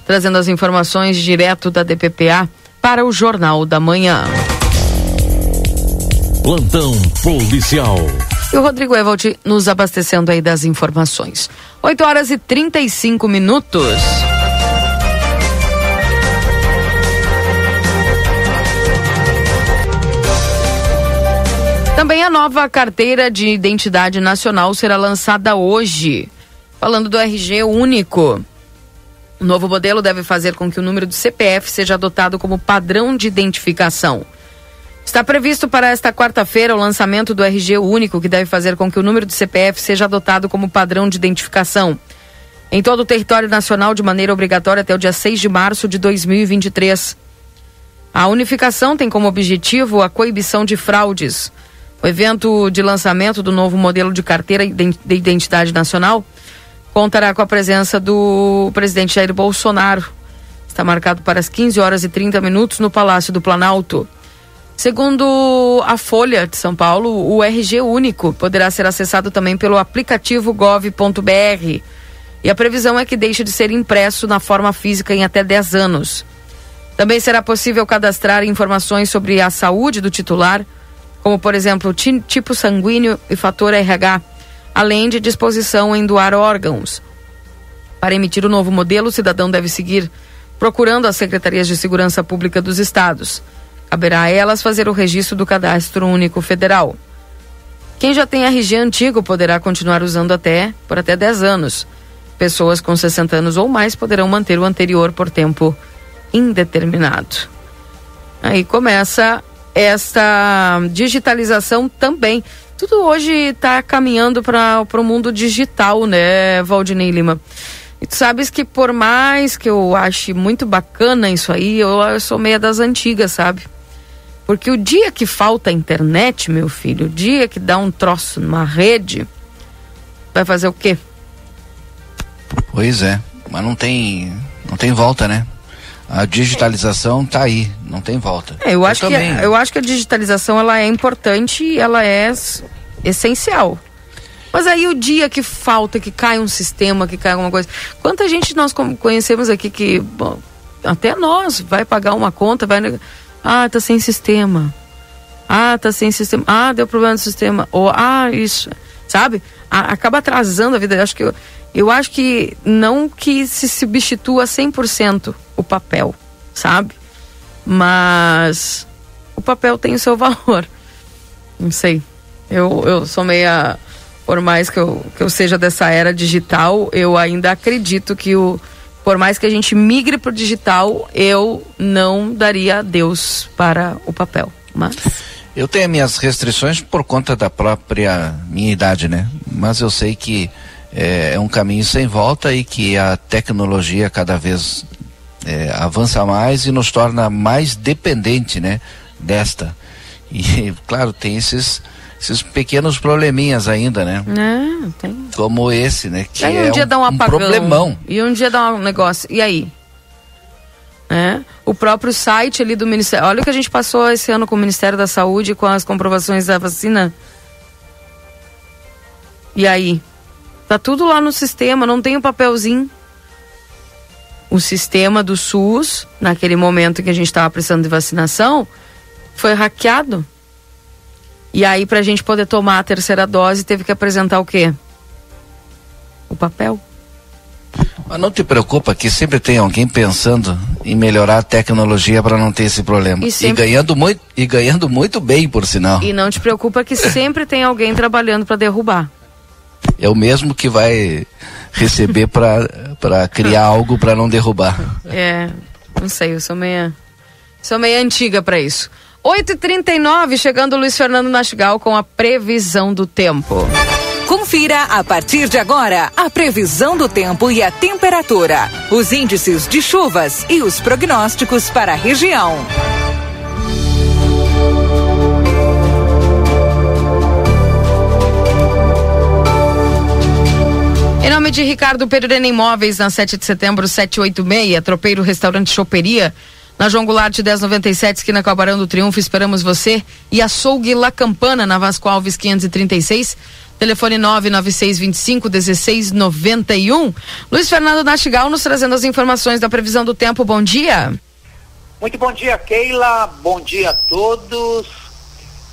B: trazendo as informações direto da DPPA para o Jornal da Manhã.
A: Plantão policial.
B: E o Rodrigo Evald nos abastecendo aí das informações. 8 horas e 35 minutos. Também a nova carteira de identidade nacional será lançada hoje. Falando do RG único. O novo modelo deve fazer com que o número do CPF seja adotado como padrão de identificação. Está previsto para esta quarta-feira o lançamento do RG único, que deve fazer com que o número do CPF seja adotado como padrão de identificação. Em todo o território nacional, de maneira obrigatória, até o dia 6 de março de 2023. A unificação tem como objetivo a coibição de fraudes. O evento de lançamento do novo modelo de carteira de identidade nacional contará com a presença do presidente Jair Bolsonaro Está marcado para as 15 horas e 30 minutos no Palácio do Planalto. Segundo a Folha de São Paulo, o RG único poderá ser acessado também pelo aplicativo gov.br. E a previsão é que deixe de ser impresso na forma física em até 10 anos. Também será possível cadastrar informações sobre a saúde do titular, como por exemplo tipo sanguíneo e fator RH, além de disposição em doar órgãos. Para emitir o novo modelo, o cidadão deve seguir procurando as secretarias de segurança pública dos estados. Caberá a elas fazer o registro do cadastro único federal. Quem já tem RG antigo poderá continuar usando até por até 10 anos. Pessoas com 60 anos ou mais poderão manter o anterior por tempo indeterminado. Aí começa esta digitalização também. Tudo hoje está caminhando para o mundo digital, né, Valdinei Lima? E tu sabes que por mais que eu ache muito bacana isso aí, eu, eu sou meia das antigas, sabe? Porque o dia que falta internet, meu filho, o dia que dá um troço numa rede, vai fazer o quê?
D: Pois é, mas não tem, não tem volta, né? A digitalização está aí, não tem volta.
B: É, eu, acho que, eu acho que a digitalização ela é importante, ela é essencial. Mas aí o dia que falta, que cai um sistema, que cai alguma coisa. Quanta gente nós conhecemos aqui que, bom, até nós, vai pagar uma conta, vai. Ah, tá sem sistema. Ah, tá sem sistema. Ah, deu problema no sistema. Ou, ah, isso. Sabe? A, acaba atrasando a vida. Eu acho que, eu, eu acho que não que se substitua 100% o papel, sabe? Mas o papel tem o seu <laughs> valor. Não sei. Eu, eu sou meia por mais que eu, que eu seja dessa era digital, eu ainda acredito que o por mais que a gente migre para o digital, eu não daria adeus para o papel. Mas
D: eu tenho minhas restrições por conta da própria minha idade, né? Mas eu sei que é, é um caminho sem volta e que a tecnologia cada vez é, avança mais e nos torna mais dependente, né? Desta. E <laughs> claro, tem esses esses pequenos probleminhas ainda, né?
B: Tem.
D: Como esse, né?
B: Que aí um é dia um, dá um apagão. Um problemão. E um dia dá um negócio. E aí? É, o próprio site ali do Ministério. Olha o que a gente passou esse ano com o Ministério da Saúde com as comprovações da vacina. E aí? Tá tudo lá no sistema, não tem o um papelzinho. O sistema do SUS, naquele momento que a gente estava precisando de vacinação, foi hackeado. E aí, para a gente poder tomar a terceira dose, teve que apresentar o quê? O papel.
D: Mas não te preocupa que sempre tem alguém pensando em melhorar a tecnologia para não ter esse problema. E, sempre... e, ganhando muito, e ganhando muito bem, por sinal.
B: E não te preocupa que sempre tem alguém trabalhando para derrubar.
D: É o mesmo que vai receber para criar algo para não derrubar.
B: É, não sei, eu sou meia, sou meia antiga para isso. 8h39, chegando o Luiz Fernando Nastigal com a previsão do tempo.
K: Confira a partir de agora a previsão do tempo e a temperatura, os índices de chuvas e os prognósticos para a região.
B: Em nome de Ricardo Pereira Imóveis, na 7 de setembro, 786, Tropeiro Restaurante Choperia na João Goulart 1097, esquina com a Barão do Triunfo, esperamos você. E açougue La Campana, na Vasco Alves 536. Telefone 99625 1691. Luiz Fernando Nastigal nos trazendo as informações da previsão do tempo. Bom dia.
L: Muito bom dia, Keila. Bom dia a todos.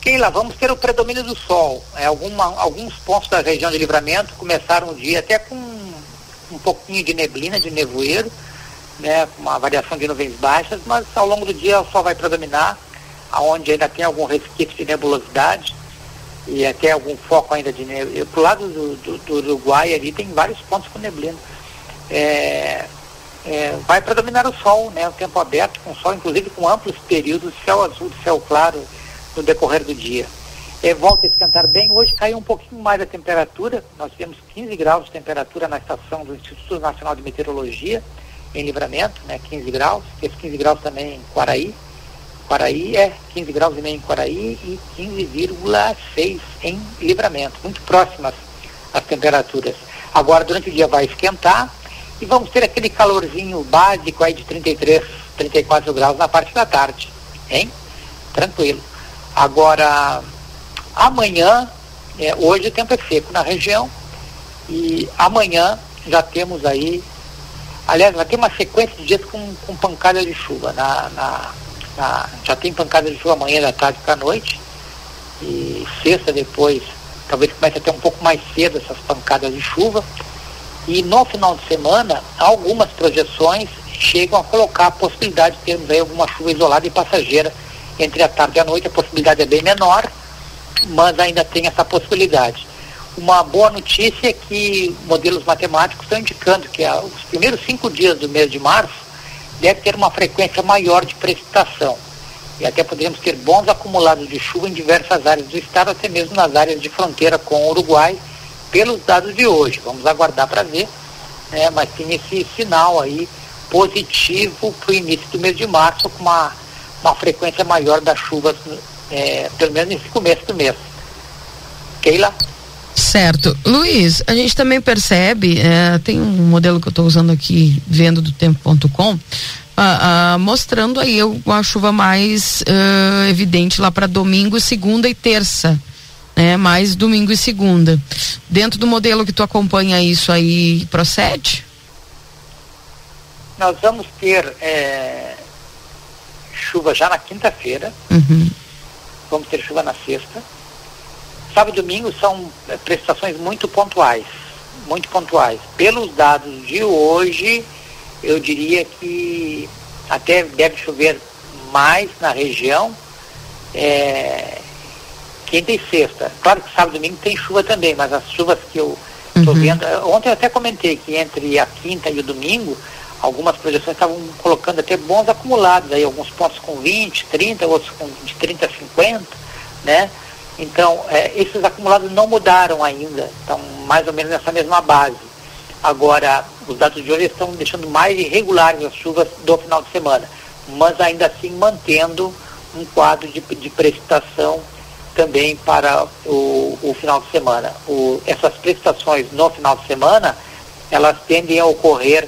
L: Keila, vamos ter o predomínio do sol. É, alguma, alguns pontos da região de livramento começaram o dia até com um pouquinho de neblina, de nevoeiro né, uma variação de nuvens baixas, mas ao longo do dia o sol vai predominar, aonde ainda tem algum resquício de nebulosidade e até algum foco ainda de neblina. Pro lado do, do, do, Uruguai ali tem vários pontos com neblina. É, é, vai predominar o sol, né, o tempo aberto, com sol, inclusive com amplos períodos céu azul, céu claro no decorrer do dia. É, volta a esquentar bem. Hoje caiu um pouquinho mais a temperatura. Nós tivemos 15 graus de temperatura na estação do Instituto Nacional de Meteorologia em Livramento, né, 15 graus, teve 15 graus também em Quaraí, Quaraí é 15 graus e meio em Quaraí e 15,6 em Livramento, muito próximas as temperaturas. Agora, durante o dia vai esquentar e vamos ter aquele calorzinho básico aí de 33, 34 graus na parte da tarde, hein? Tranquilo. Agora, amanhã, é, hoje o tempo é seco na região e amanhã já temos aí, aliás, vai ter uma sequência de dias com, com pancada de chuva. Na, na, na, já tem pancada de chuva amanhã da tarde para a noite e sexta depois, talvez comece a ter um pouco mais cedo essas pancadas de chuva. E no final de semana, algumas projeções chegam a colocar a possibilidade de termos aí alguma chuva isolada e passageira entre a tarde e a noite. A possibilidade é bem menor, mas ainda tem essa possibilidade. Uma boa notícia é que modelos matemáticos estão indicando que os primeiros cinco dias do mês de março deve ter uma frequência maior de precipitação. E até poderemos ter bons acumulados de chuva em diversas áreas do estado, até mesmo nas áreas de fronteira com o Uruguai, pelos dados de hoje. Vamos aguardar para ver, né? mas tem esse sinal aí positivo para o início do mês de março, com uma, uma frequência maior das chuvas, é, pelo menos nesse começo do mês. Keila?
B: Certo. Luiz, a gente também percebe, é, tem um modelo que eu estou usando aqui, vendo do tempo.com, ah, ah, mostrando aí uma chuva mais evidente lá para domingo, segunda e terça. Né, mais domingo e segunda. Dentro do modelo que tu acompanha isso aí, procede?
L: Nós vamos ter é, chuva já na quinta-feira.
B: Uhum.
L: Vamos ter chuva na sexta Sábado e domingo são eh, prestações muito pontuais, muito pontuais. Pelos dados de hoje, eu diria que até deve chover mais na região, é, quinta e sexta. Claro que sábado e domingo tem chuva também, mas as chuvas que eu estou uhum. vendo. Ontem eu até comentei que entre a quinta e o domingo, algumas projeções estavam colocando até bons acumulados, aí alguns pontos com 20, 30, outros com de 30 a 50, né? Então, é, esses acumulados não mudaram ainda, estão mais ou menos nessa mesma base. Agora, os dados de hoje estão deixando mais irregulares as chuvas do final de semana, mas ainda assim mantendo um quadro de, de precipitação também para o, o final de semana. O, essas precipitações no final de semana, elas tendem a ocorrer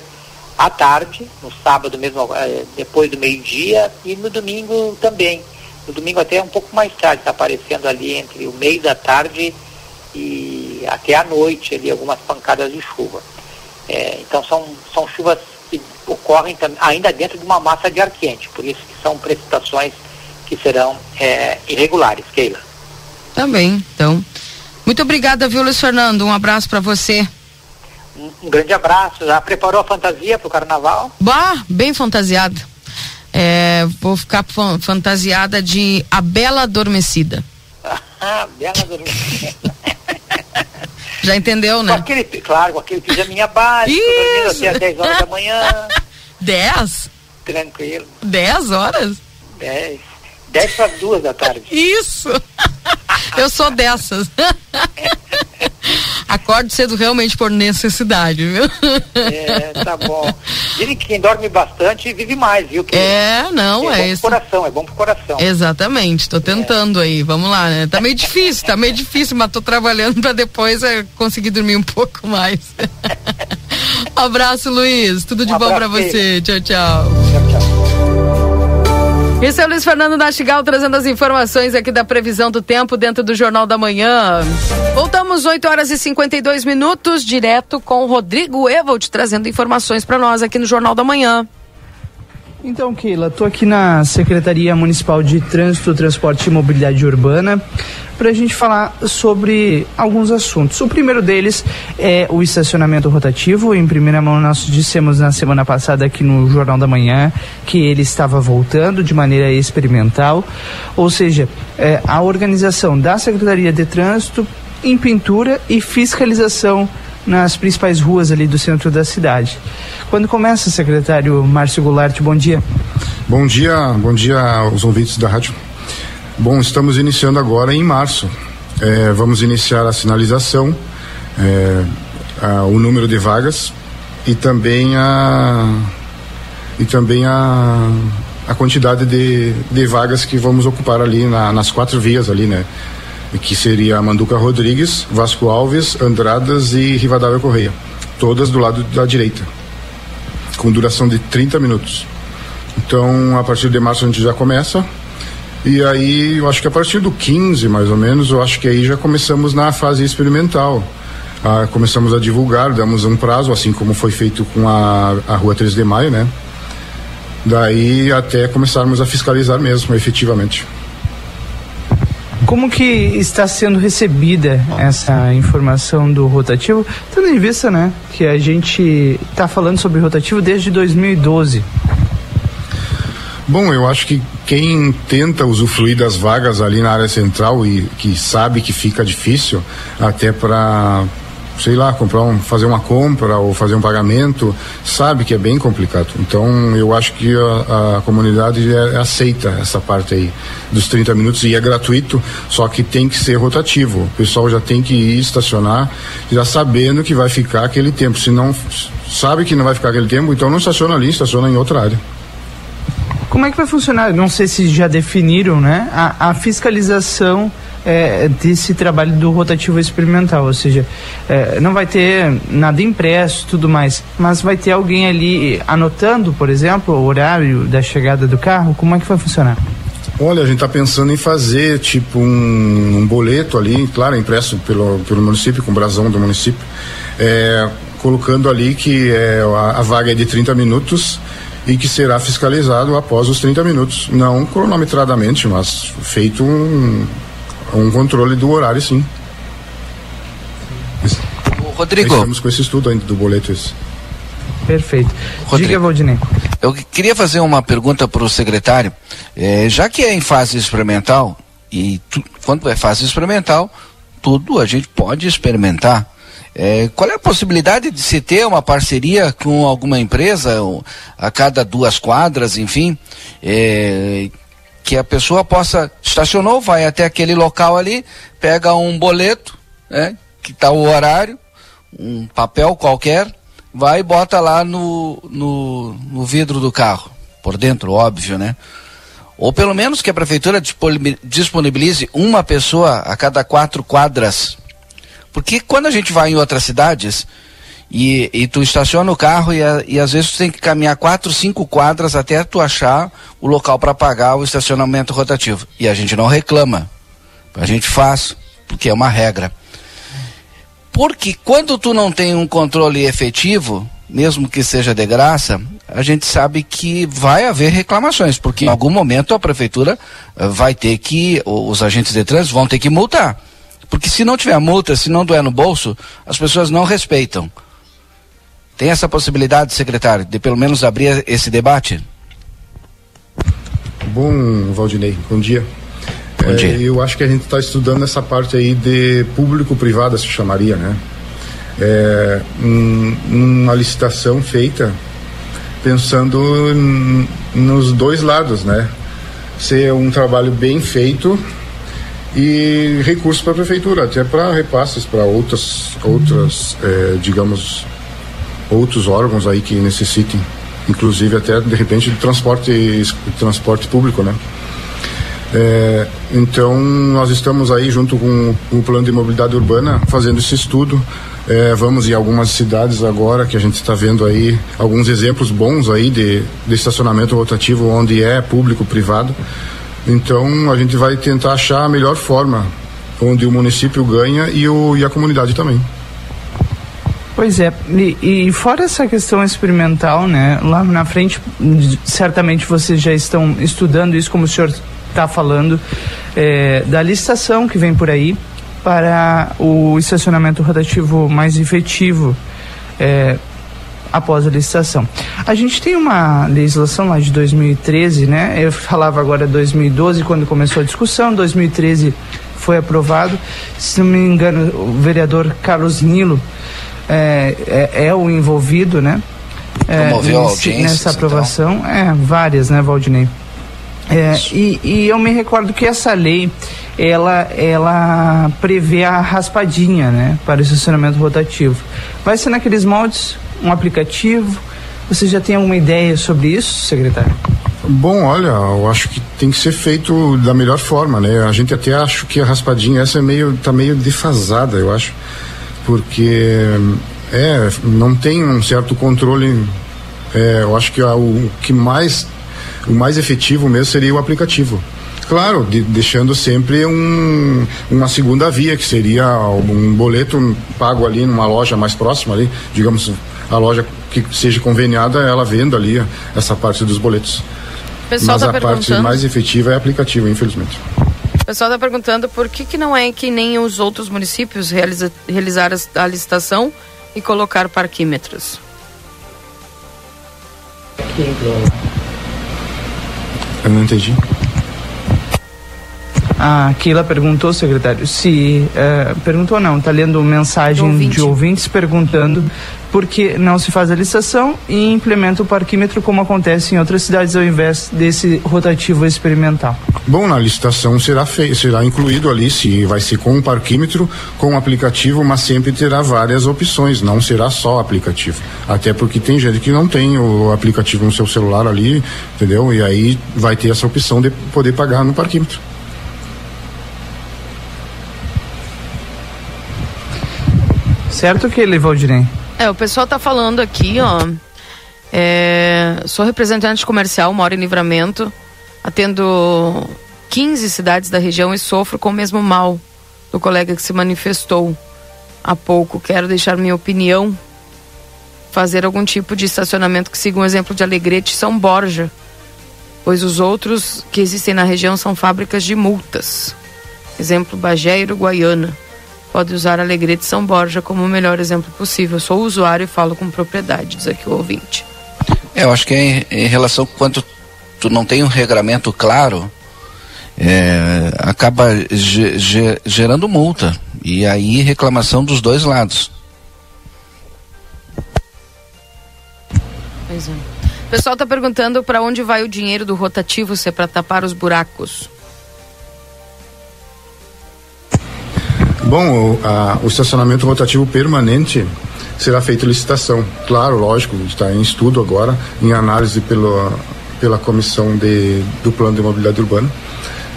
L: à tarde, no sábado mesmo, é, depois do meio-dia, e no domingo também no domingo até um pouco mais tarde, está aparecendo ali entre o meio da tarde e até a noite ali algumas pancadas de chuva. É, então são, são chuvas que ocorrem ainda dentro de uma massa de ar quente, por isso que são precipitações que serão é, irregulares, Keila.
B: Também, então. Muito obrigada, viu, Luiz Fernando? Um abraço para você.
L: Um, grande abraço. Já preparou a fantasia para o carnaval?
B: Bah, bem fantasiado. É, vou ficar fantasiada de A Bela Adormecida. <laughs>
L: Ah, Bela Adormecida. <laughs>
B: Já entendeu, né?
L: Com aquele, claro, com aquele pijaminha básico, dormindo até às 10 horas da manhã. <laughs>
B: 10?
L: Tranquilo.
B: 10 horas?
L: 10. 10 para as duas da tarde.
B: Isso! Eu sou dessas. Acordo cedo realmente por necessidade, viu?
L: É, tá bom. Dizem que quem dorme bastante vive mais, viu? Que
B: é, não, é,
L: é bom isso. pro coração, é bom pro coração.
B: Exatamente, tô tentando é. aí, vamos lá, né? Tá meio difícil, tá meio difícil, mas tô trabalhando para depois é, conseguir dormir um pouco mais. <laughs> abraço, Luiz, tudo de um bom para você. Tchau, tchau. Tchau, tchau. Esse é o Luiz Fernando Nastigal trazendo as informações aqui da previsão do tempo dentro do Jornal da Manhã. Voltamos 8 horas e 52 minutos, direto com o Rodrigo Evold trazendo informações para nós aqui no Jornal da Manhã.
J: Então, Keila, estou aqui na Secretaria Municipal de Trânsito, Transporte e Mobilidade Urbana para a gente falar sobre alguns assuntos. O primeiro deles é o estacionamento rotativo. Em primeira mão, nós dissemos na semana passada aqui no Jornal da Manhã que ele estava voltando de maneira experimental, ou seja, é, a organização da Secretaria de Trânsito em pintura e fiscalização nas principais ruas ali do centro da cidade. Quando começa, secretário Márcio Goulart, bom dia.
M: Bom dia, bom dia aos ouvintes da rádio. Bom, estamos iniciando agora em março. É, vamos iniciar a sinalização, é, a, o número de vagas e também a e também a, a quantidade de, de vagas que vamos ocupar ali na, nas quatro vias ali, né? Que seria Manduca Rodrigues, Vasco Alves, Andradas e Rivadavia Correia, todas do lado da direita. com duração de 30 minutos. Então, a partir de março a gente já começa. E aí, eu acho que a partir do 15, mais ou menos, eu acho que aí já começamos na fase experimental. Ah, começamos a divulgar, damos um prazo, assim como foi feito com a, a Rua 3 de Maio, né? Daí até começarmos a fiscalizar mesmo, efetivamente.
J: Como que está sendo recebida essa informação do rotativo, tendo em vista, né, que a gente está falando sobre rotativo desde 2012?
M: Bom, eu acho que quem tenta usufruir das vagas ali na área central e que sabe que fica difícil, até para sei lá, comprar um, fazer uma compra ou fazer um pagamento, sabe que é bem complicado. Então eu acho que a, a comunidade é, aceita essa parte aí dos 30 minutos e é gratuito, só que tem que ser rotativo. O pessoal já tem que ir estacionar, já sabendo que vai ficar aquele tempo. Se não sabe que não vai ficar aquele tempo, então não estaciona ali, estaciona em outra área.
J: Como é que vai funcionar? Não sei se já definiram, né? A, a fiscalização é, desse trabalho do rotativo experimental, ou seja, é, não vai ter nada impresso, tudo mais, mas vai ter alguém ali anotando, por exemplo, o horário da chegada do carro. Como é que vai funcionar?
M: Olha, a gente está pensando em fazer tipo um, um, boleto ali, claro, impresso pelo, pelo município, com o brasão do município, é, colocando ali que é, a, a vaga é de 30 minutos e que será fiscalizado após os 30 minutos. Não cronometradamente, mas feito um, um controle do horário, sim.
D: Rodrigo.
M: Estamos com esse estudo ainda do boleto esse.
J: Perfeito. Rodrigo, Diga, Valdinei.
D: Eu queria fazer uma pergunta para o secretário. É, já que é em fase experimental, e tu, quando é fase experimental, tudo a gente pode experimentar. É, qual é a possibilidade de se ter uma parceria com alguma empresa a cada duas quadras, enfim, é, que a pessoa possa estacionou, vai até aquele local ali, pega um boleto, né, que está o horário, um papel qualquer, vai e bota lá no, no, no vidro do carro, por dentro, óbvio, né? Ou pelo menos que a prefeitura disponibilize uma pessoa a cada quatro quadras. Porque quando a gente vai em outras cidades, e, e tu estaciona o carro e, e às vezes tu tem que caminhar quatro, cinco quadras até tu achar o local para pagar o estacionamento rotativo. E a gente não reclama. A gente faz, porque é uma regra. Porque quando tu não tem um controle efetivo, mesmo que seja de graça, a gente sabe que vai haver reclamações, porque em algum momento a prefeitura vai ter que, os agentes de trânsito vão ter que multar. Porque se não tiver multa, se não doer no bolso, as pessoas não respeitam. Tem essa possibilidade, secretário, de pelo menos abrir esse debate?
M: Bom, Valdinei, bom dia. Bom é, dia. Eu acho que a gente está estudando essa parte aí de público-privada, se chamaria, né? É, um, uma licitação feita pensando nos dois lados, né? Ser um trabalho bem feito e recursos para a prefeitura, até para repasses para outras, outras é, digamos, outros órgãos aí que necessitem, inclusive até de repente de transporte, transporte público, né? É, então nós estamos aí junto com o plano de mobilidade urbana fazendo esse estudo. É, vamos em algumas cidades agora que a gente está vendo aí alguns exemplos bons aí de, de estacionamento rotativo onde é público-privado. Então a gente vai tentar achar a melhor forma onde o município ganha e, o, e a comunidade também.
J: Pois é, e, e, fora essa questão experimental, né, lá na frente, certamente vocês já estão estudando isso, como o senhor está falando, é, da licitação que vem por aí para o estacionamento rotativo mais efetivo é, após a licitação. A gente tem uma legislação lá de 2013, né, eu falava agora 2012, quando começou a discussão, 2013 foi aprovado, se não me engano, o vereador Carlos Nilo é, é, é o envolvido, né?
D: É, nesse,
J: nessa então. aprovação, então. é, várias, né, Valdinei? É, e, e, eu me recordo que essa lei ela, ela prevê a raspadinha né, para o estacionamento rotativo. Vai ser naqueles moldes, um aplicativo. Você já tem alguma ideia sobre isso, secretário?
M: Bom, olha, eu acho que tem que ser feito da melhor forma, né? A gente até acha que a raspadinha essa é meio, tá meio defasada, eu acho porque é, não tem um certo controle é, eu acho que a, o que mais o mais efetivo mesmo seria o aplicativo. Claro, de, deixando sempre um, uma segunda via, que seria um boleto pago ali numa loja mais próxima ali, digamos, a loja que seja conveniada, ela venda ali essa parte dos boletos. Mas
B: tá
M: a parte mais efetiva é aplicativo, infelizmente.
B: O pessoal está perguntando por que, que não é que nem os outros municípios realiza, realizar a licitação e colocar parquímetros.
M: Eu não entendi.
J: A Keila perguntou, secretário, se. Uh, perguntou não, está lendo mensagem ouvinte. de ouvintes perguntando por que não se faz a licitação e implementa o parquímetro como acontece em outras cidades ao invés desse rotativo experimental.
M: Bom, na licitação será, feito, será incluído ali se vai ser com o parquímetro, com o aplicativo, mas sempre terá várias opções, não será só aplicativo. Até porque tem gente que não tem o aplicativo no seu celular ali, entendeu? E aí vai ter essa opção de poder pagar no parquímetro.
J: Certo que ele, Valdirem?
B: É, o pessoal tá falando aqui, ó. É, sou representante comercial, moro em Livramento, atendo 15 cidades da região e sofro com o mesmo mal do colega que se manifestou há pouco. Quero deixar minha opinião, fazer algum tipo de estacionamento que siga um exemplo de Alegrete e São Borja, pois os outros que existem na região são fábricas de multas. Exemplo Bagé e Uruguaiana pode usar Alegrete São Borja como o melhor exemplo possível. Sou usuário e falo com propriedade, diz aqui o ouvinte.
D: É, eu acho que é em, em relação quando tu não tem um regramento claro, é, acaba ge, ge, gerando multa e aí reclamação dos dois lados.
B: Pois é. O pessoal está perguntando para onde vai o dinheiro do rotativo, se é para tapar os buracos.
M: Bom, o, a, o estacionamento rotativo permanente será feita licitação. Claro, lógico, está em estudo agora, em análise pela, pela comissão de, do plano de mobilidade urbana.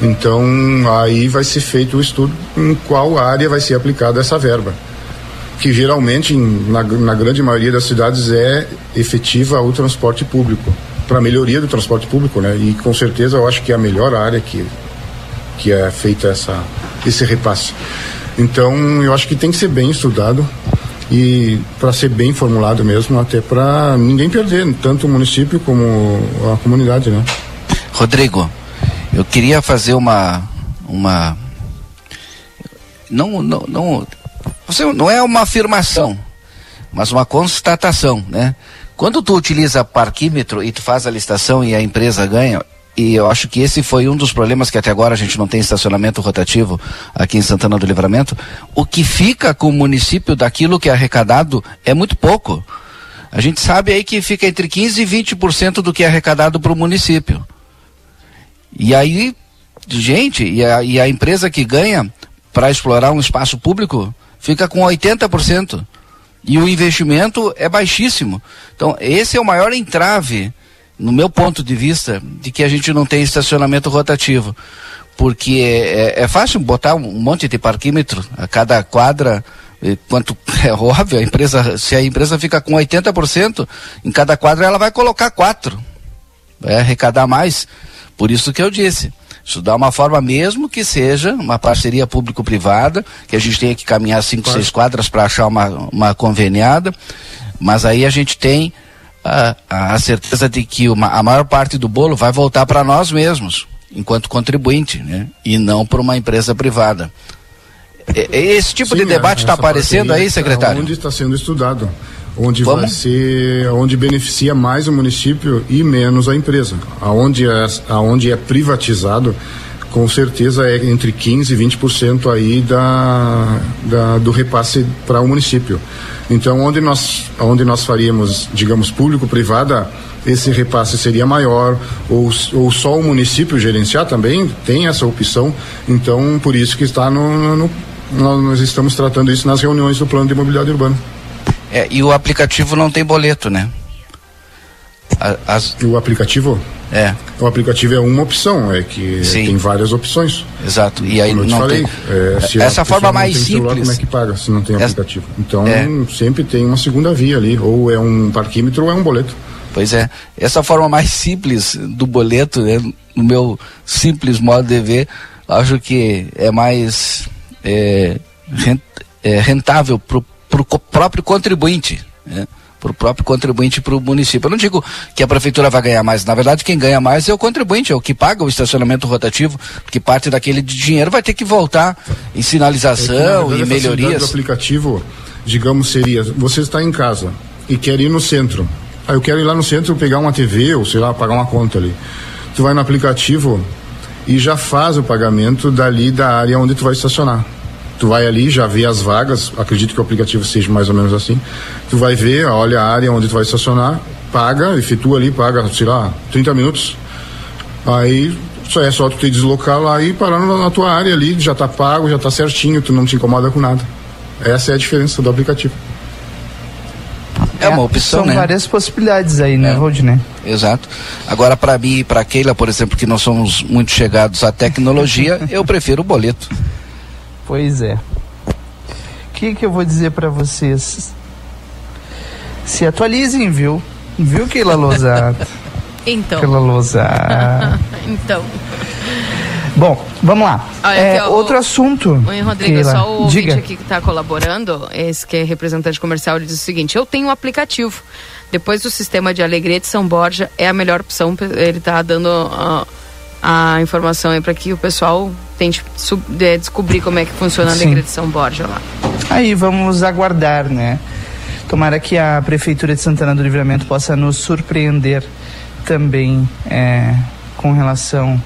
M: Então, aí vai ser feito o estudo em qual área vai ser aplicada essa verba. Que geralmente, na, na grande maioria das cidades, é efetiva o transporte público, para melhoria do transporte público, né? E com certeza eu acho que é a melhor área que, que é feita essa, esse repasse. Então, eu acho que tem que ser bem estudado e para ser bem formulado mesmo, até para ninguém perder, tanto o município como a comunidade, né?
D: Rodrigo, eu queria fazer uma uma não não não você não é uma afirmação, mas uma constatação, né? Quando tu utiliza parquímetro e tu faz a licitação e a empresa ganha, e eu acho que esse foi um dos problemas que até agora a gente não tem estacionamento rotativo aqui em Santana do Livramento. O que fica com o município daquilo que é arrecadado é muito pouco. A gente sabe aí que fica entre 15% e 20% do que é arrecadado para o município. E aí, gente, e a, e a empresa que ganha para explorar um espaço público fica com 80%. E o investimento é baixíssimo. Então, esse é o maior entrave no meu ponto de vista, de que a gente não tem estacionamento rotativo. Porque é, é, é fácil botar um monte de parquímetro a cada quadra, quanto <laughs> é óbvio, a empresa, se a empresa fica com 80%, em cada quadra ela vai colocar quatro. Vai arrecadar mais. Por isso que eu disse. Estudar uma forma mesmo que seja uma parceria público-privada, que a gente tenha que caminhar cinco, Quase. seis quadras para achar uma, uma conveniada, mas aí a gente tem a, a certeza de que uma, a maior parte do bolo vai voltar para nós mesmos, enquanto contribuinte, né? e não para uma empresa privada. Esse tipo Sim, de debate está aparecendo aí, secretário?
M: Onde está sendo estudado. Onde Vamos? vai ser, onde beneficia mais o município e menos a empresa. Aonde é, aonde é privatizado, com certeza é entre 15 e 20% aí da, da, do repasse para o município. Então, onde nós, onde nós faríamos, digamos, público-privada, esse repasse seria maior, ou, ou só o município gerenciar também, tem essa opção. Então, por isso que está no, no, nós estamos tratando isso nas reuniões do plano de mobilidade urbana.
D: É, e o aplicativo não tem boleto, né?
M: As... O aplicativo?
D: É.
M: O aplicativo é uma opção, é que Sim. tem várias opções.
D: Exato. E aí não falei, tem.
M: É,
D: Essa forma mais simples. Celular,
M: como é que paga se não tem aplicativo? Então é. sempre tem uma segunda via ali, ou é um parquímetro ou é um boleto.
D: Pois é, essa forma mais simples do boleto, né, no meu simples modo de ver, acho que é mais é, é rentável para o próprio contribuinte. Né? Para o próprio contribuinte para o município. Eu não digo que a prefeitura vai ganhar mais, na verdade quem ganha mais é o contribuinte, é o que paga o estacionamento rotativo, porque parte daquele dinheiro vai ter que voltar em sinalização é, e melhorias.
M: O aplicativo, digamos, seria, você está em casa e quer ir no centro. Ah, eu quero ir lá no centro pegar uma TV ou sei lá, pagar uma conta ali. Tu vai no aplicativo e já faz o pagamento dali da área onde tu vai estacionar. Tu vai ali, já vê as vagas, acredito que o aplicativo seja mais ou menos assim. Tu vai ver, olha a área onde tu vai estacionar, paga, efetua ali, paga, sei lá, 30 minutos. Aí só é só tu te deslocar lá e parar na, na tua área ali, já tá pago, já tá certinho, tu não te incomoda com nada. Essa é a diferença do aplicativo.
D: É uma opção,
J: São
D: né?
J: várias possibilidades aí, né, é.
D: Exato. Agora, para mim e para Keila, por exemplo, que nós somos muito chegados à tecnologia, <laughs> eu prefiro o boleto.
J: Pois é. O que, que eu vou dizer para vocês? Se atualizem, viu? Viu, Keila Losato? <laughs>
B: então.
J: Keila Losato. <laughs>
B: então.
J: Bom, vamos lá. Olha, é, aqui, ó, outro o, assunto.
B: Oi, Rodrigo, Keila. só o Diga. aqui que está colaborando, esse que é representante comercial, ele diz o seguinte: eu tenho um aplicativo. Depois do sistema de Alegrete São Borja é a melhor opção. Ele está dando. Uh, a informação aí para que o pessoal tente é, descobrir como é que funciona a Alegria de São Borja lá.
J: Aí vamos aguardar, né? Tomara que a Prefeitura de Santana do Livramento possa nos surpreender também é, com relação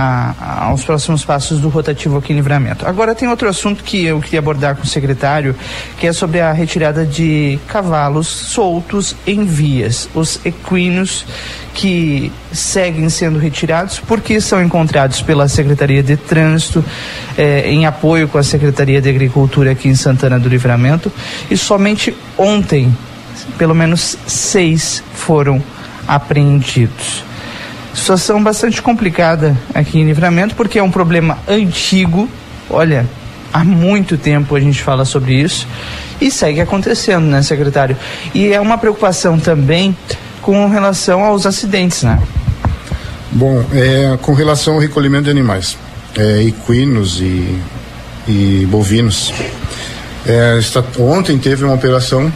J: a, aos próximos passos do rotativo aqui em Livramento. Agora tem outro assunto que eu queria abordar com o secretário, que é sobre a retirada de cavalos soltos em vias, os equinos que seguem sendo retirados porque são encontrados pela Secretaria de Trânsito eh, em apoio com a Secretaria de Agricultura aqui em Santana do Livramento e somente ontem pelo menos seis foram apreendidos. Situação bastante complicada aqui em Livramento, porque é um problema antigo. Olha, há muito tempo a gente fala sobre isso e segue acontecendo, né, secretário? E é uma preocupação também com relação aos acidentes, né?
M: Bom, é, com relação ao recolhimento de animais, é, equinos e, e bovinos. É, está, ontem teve uma operação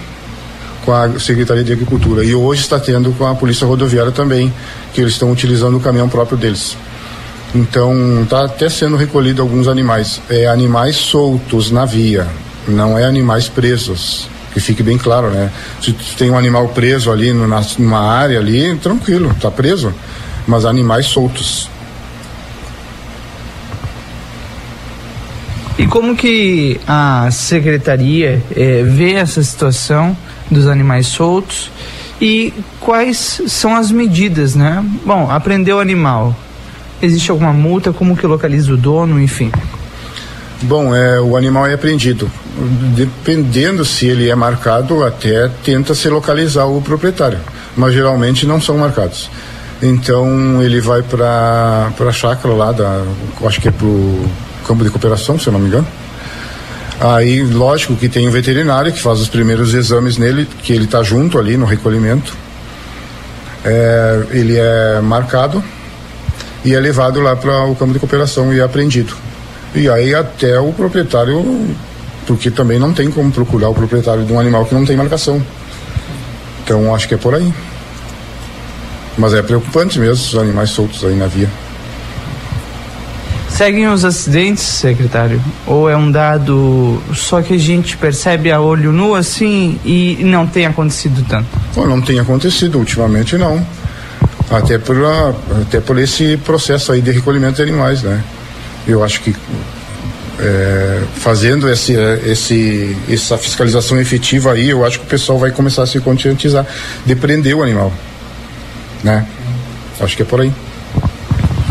M: com a Secretaria de Agricultura e hoje está tendo com a Polícia Rodoviária também, que eles estão utilizando o caminhão próprio deles. Então está até sendo recolhido alguns animais, é, animais soltos na via, não é animais presos. Que fique bem claro, né? Se tem um animal preso ali numa, numa área ali, tranquilo, está preso. Mas animais soltos.
J: E como que a secretaria eh, vê essa situação? Dos animais soltos e quais são as medidas, né? Bom, aprender o animal. Existe alguma multa? Como que localiza o dono, enfim?
M: Bom, é, o animal é apreendido. Dependendo se ele é marcado, até tenta se localizar o proprietário, mas geralmente não são marcados. Então ele vai para a chácara lá da, acho que é pro campo de cooperação, se eu não me engano Aí, lógico que tem o veterinário que faz os primeiros exames nele, que ele está junto ali no recolhimento. É, ele é marcado e é levado lá para o campo de cooperação e é apreendido. E aí até o proprietário, porque também não tem como procurar o proprietário de um animal que não tem marcação. Então acho que é por aí. Mas é preocupante mesmo os animais soltos aí na via.
J: Seguem os acidentes, secretário? Ou é um dado só que a gente percebe a olho nu assim e não tem acontecido tanto?
M: Bom, não tem acontecido ultimamente não. Até por, até por esse processo aí de recolhimento de animais, né? Eu acho que é, fazendo esse, esse, essa fiscalização efetiva aí, eu acho que o pessoal vai começar a se conscientizar de prender o animal, né? Acho que é por aí.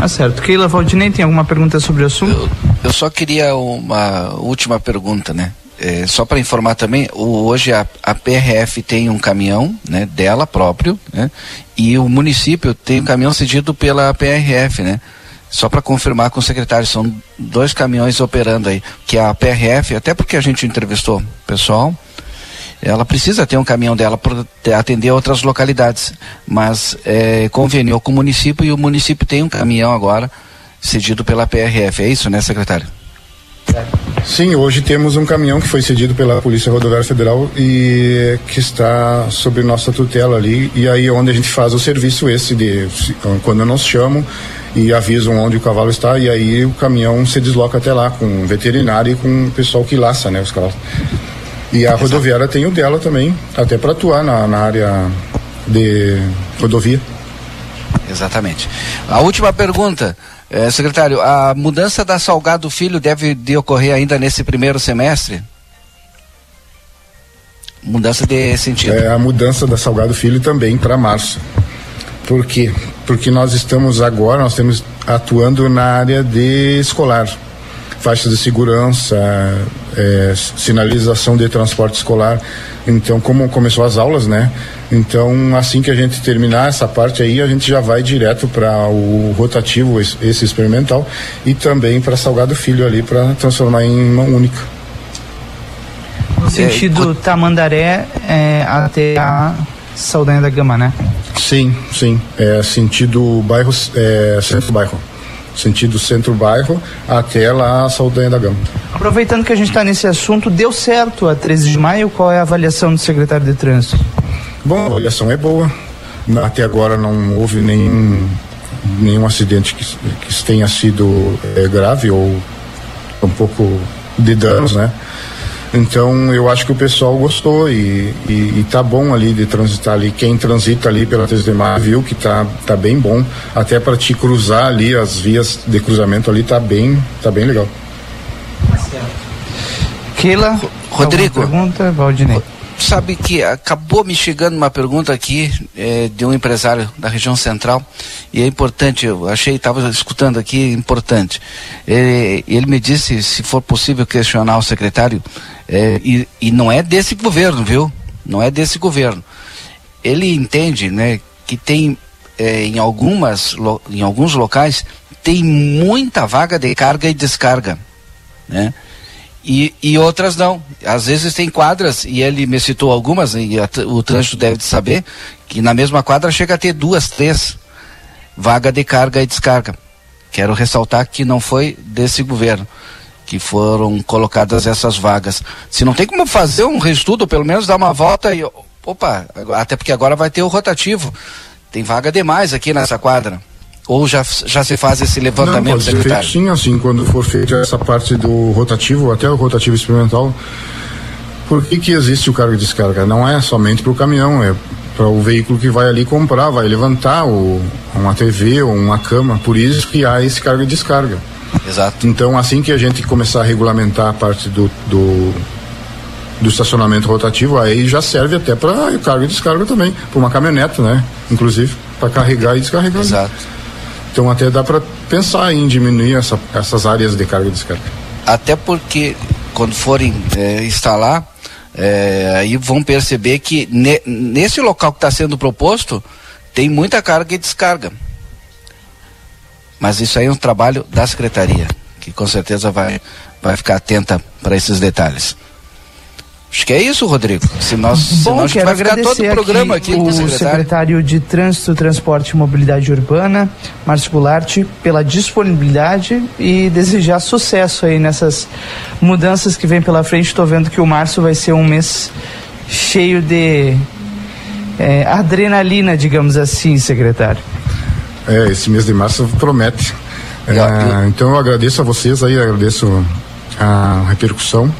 J: Tá certo. Keila Valdinei, tem alguma pergunta sobre o assunto?
D: Eu, eu só queria uma última pergunta, né? É, só para informar também, o, hoje a, a, PRF tem um caminhão né, dela próprio, né? E o município tem um caminhão cedido pela PRF, né? Só para confirmar com o secretário, são dois caminhões operando aí, que a PRF, até porque a gente entrevistou pessoal, ela precisa ter um caminhão dela para atender outras localidades, mas é, conveniou com o município e o município tem um caminhão agora cedido pela PRF. É isso, né, secretário?
M: Sim, hoje temos um caminhão que foi cedido pela Polícia Rodoviária Federal e que está sob nossa tutela ali e aí onde a gente faz o serviço esse de quando nos chamam e avisam onde o cavalo está e aí o caminhão se desloca até lá com veterinário e com o pessoal que laça, né, os cavalos. E a rodoviária tem o dela também, até para atuar na, na área de rodovia.
D: Exatamente. A última pergunta, eh, secretário, a mudança da Salgado Filho deve de ocorrer ainda nesse primeiro semestre? Mudança de sentido.
M: É, a mudança da Salgado Filho também para março. Por quê? Porque nós estamos agora, nós estamos atuando na área de escolar faixas de segurança, é, sinalização de transporte escolar. Então, como começou as aulas, né? Então, assim que a gente terminar essa parte aí, a gente já vai direto para o rotativo, esse experimental, e também para Salgado Filho ali, para transformar em uma única.
J: No sentido é, Tamandaré é, até a Saldanha da Gama, né?
M: Sim, sim. É sentido bairro, é, centro bairro sentido centro-bairro, até lá a Saldanha da Gama.
J: Aproveitando que a gente está nesse assunto, deu certo a 13 de maio? Qual é a avaliação do secretário de Trânsito?
M: Bom, a avaliação é boa. Até agora não houve nenhum, nenhum acidente que, que tenha sido é, grave ou um pouco de danos, né? Então eu acho que o pessoal gostou e, e, e, tá bom ali de transitar ali. Quem transita ali pela 3 de maio viu que tá, tá bem bom. Até para te cruzar ali, as vias de cruzamento ali tá bem, tá bem legal.
J: Keila,
D: Rodrigo.
J: Pergunta, Valdinei
D: sabe que acabou me chegando uma pergunta aqui é, de um empresário da região central e é importante, eu achei, estava escutando aqui, importante. É, ele me disse se for possível questionar o secretário, é, e, e não é desse governo, viu? Não é desse governo. Ele entende né, que tem é, em, algumas, em alguns locais tem muita vaga de carga e descarga. Né? E, e outras não. Às vezes tem quadras, e ele me citou algumas, e a, o trânsito deve saber, que na mesma quadra chega a ter duas, três vaga de carga e descarga. Quero ressaltar que não foi desse governo que foram colocadas essas vagas. Se não tem como fazer um reestudo, pelo menos dar uma volta e. Opa, até porque agora vai ter o rotativo. Tem vaga demais aqui nessa quadra. Ou já, já se faz esse levantamento, Não, pode secretário?
M: Ser feito, sim, assim, quando for feita essa parte do rotativo, até o rotativo experimental, por que, que existe o carga e descarga? Não é somente para o caminhão, é para o veículo que vai ali comprar, vai levantar o, uma TV ou uma cama, por isso que há esse carga e descarga.
D: Exato.
M: Então, assim que a gente começar a regulamentar a parte do, do, do estacionamento rotativo, aí já serve até para carga e descarga também, para uma caminhonete, né? Inclusive, para carregar e descarregar.
D: Exato.
M: Então até dá para pensar em diminuir essa, essas áreas de carga e descarga.
D: Até porque quando forem é, instalar, é, aí vão perceber que ne, nesse local que está sendo proposto tem muita carga e descarga. Mas isso aí é um trabalho da secretaria, que com certeza vai, vai ficar atenta para esses detalhes. Acho que é isso, Rodrigo. Se nós,
J: Bom,
D: senão a gente vai ficar todo o programa aqui,
J: aqui o secretário. secretário de Trânsito, Transporte e Mobilidade Urbana, Márcio Goulart, pela disponibilidade e desejar sucesso aí nessas mudanças que vem pela frente. Estou vendo que o março vai ser um mês cheio de é, adrenalina, digamos assim, secretário.
M: É, esse mês de março promete. É, então eu agradeço a vocês aí, agradeço a repercussão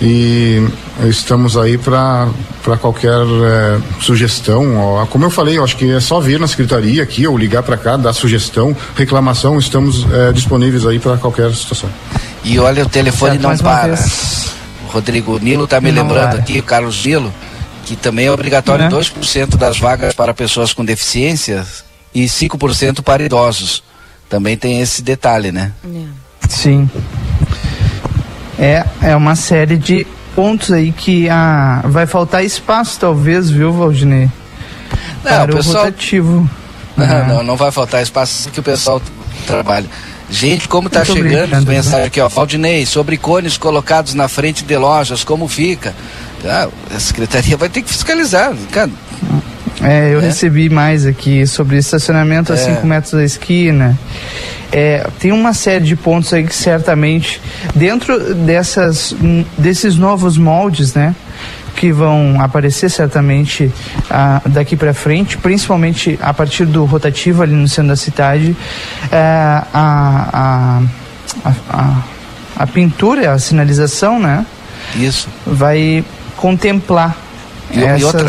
M: e estamos aí para qualquer é, sugestão. Ó, como eu falei, eu acho que é só vir na secretaria aqui ou ligar para cá, dar sugestão, reclamação, estamos é, disponíveis aí para qualquer situação.
D: E olha, o telefone não para. Rodrigo Nilo está me não lembrando para. aqui, o Carlos Nilo, que também é obrigatório uhum. 2% das vagas para pessoas com deficiência e 5% para idosos. Também tem esse detalhe, né?
J: Sim é, é uma série de pontos aí que ah, vai faltar espaço, talvez, viu, Valdinei?
D: Não, para o, pessoal... rotativo. Não, ah. não, não vai faltar espaço que o pessoal trabalha. Gente, como está chegando mensagem aqui, ó, Valdinei, sobre cones colocados na frente de lojas, como fica? Ah, a secretaria vai ter que fiscalizar, cara.
J: É, eu é. recebi mais aqui sobre estacionamento a 5 é. metros da esquina. É, tem uma série de pontos aí que certamente, dentro dessas, desses novos moldes, né? que vão aparecer certamente ah, daqui para frente, principalmente a partir do rotativo ali no centro da cidade, é, a, a, a, a, pintura, a sinalização, né?
D: Isso.
J: Vai contemplar e, essas... E outra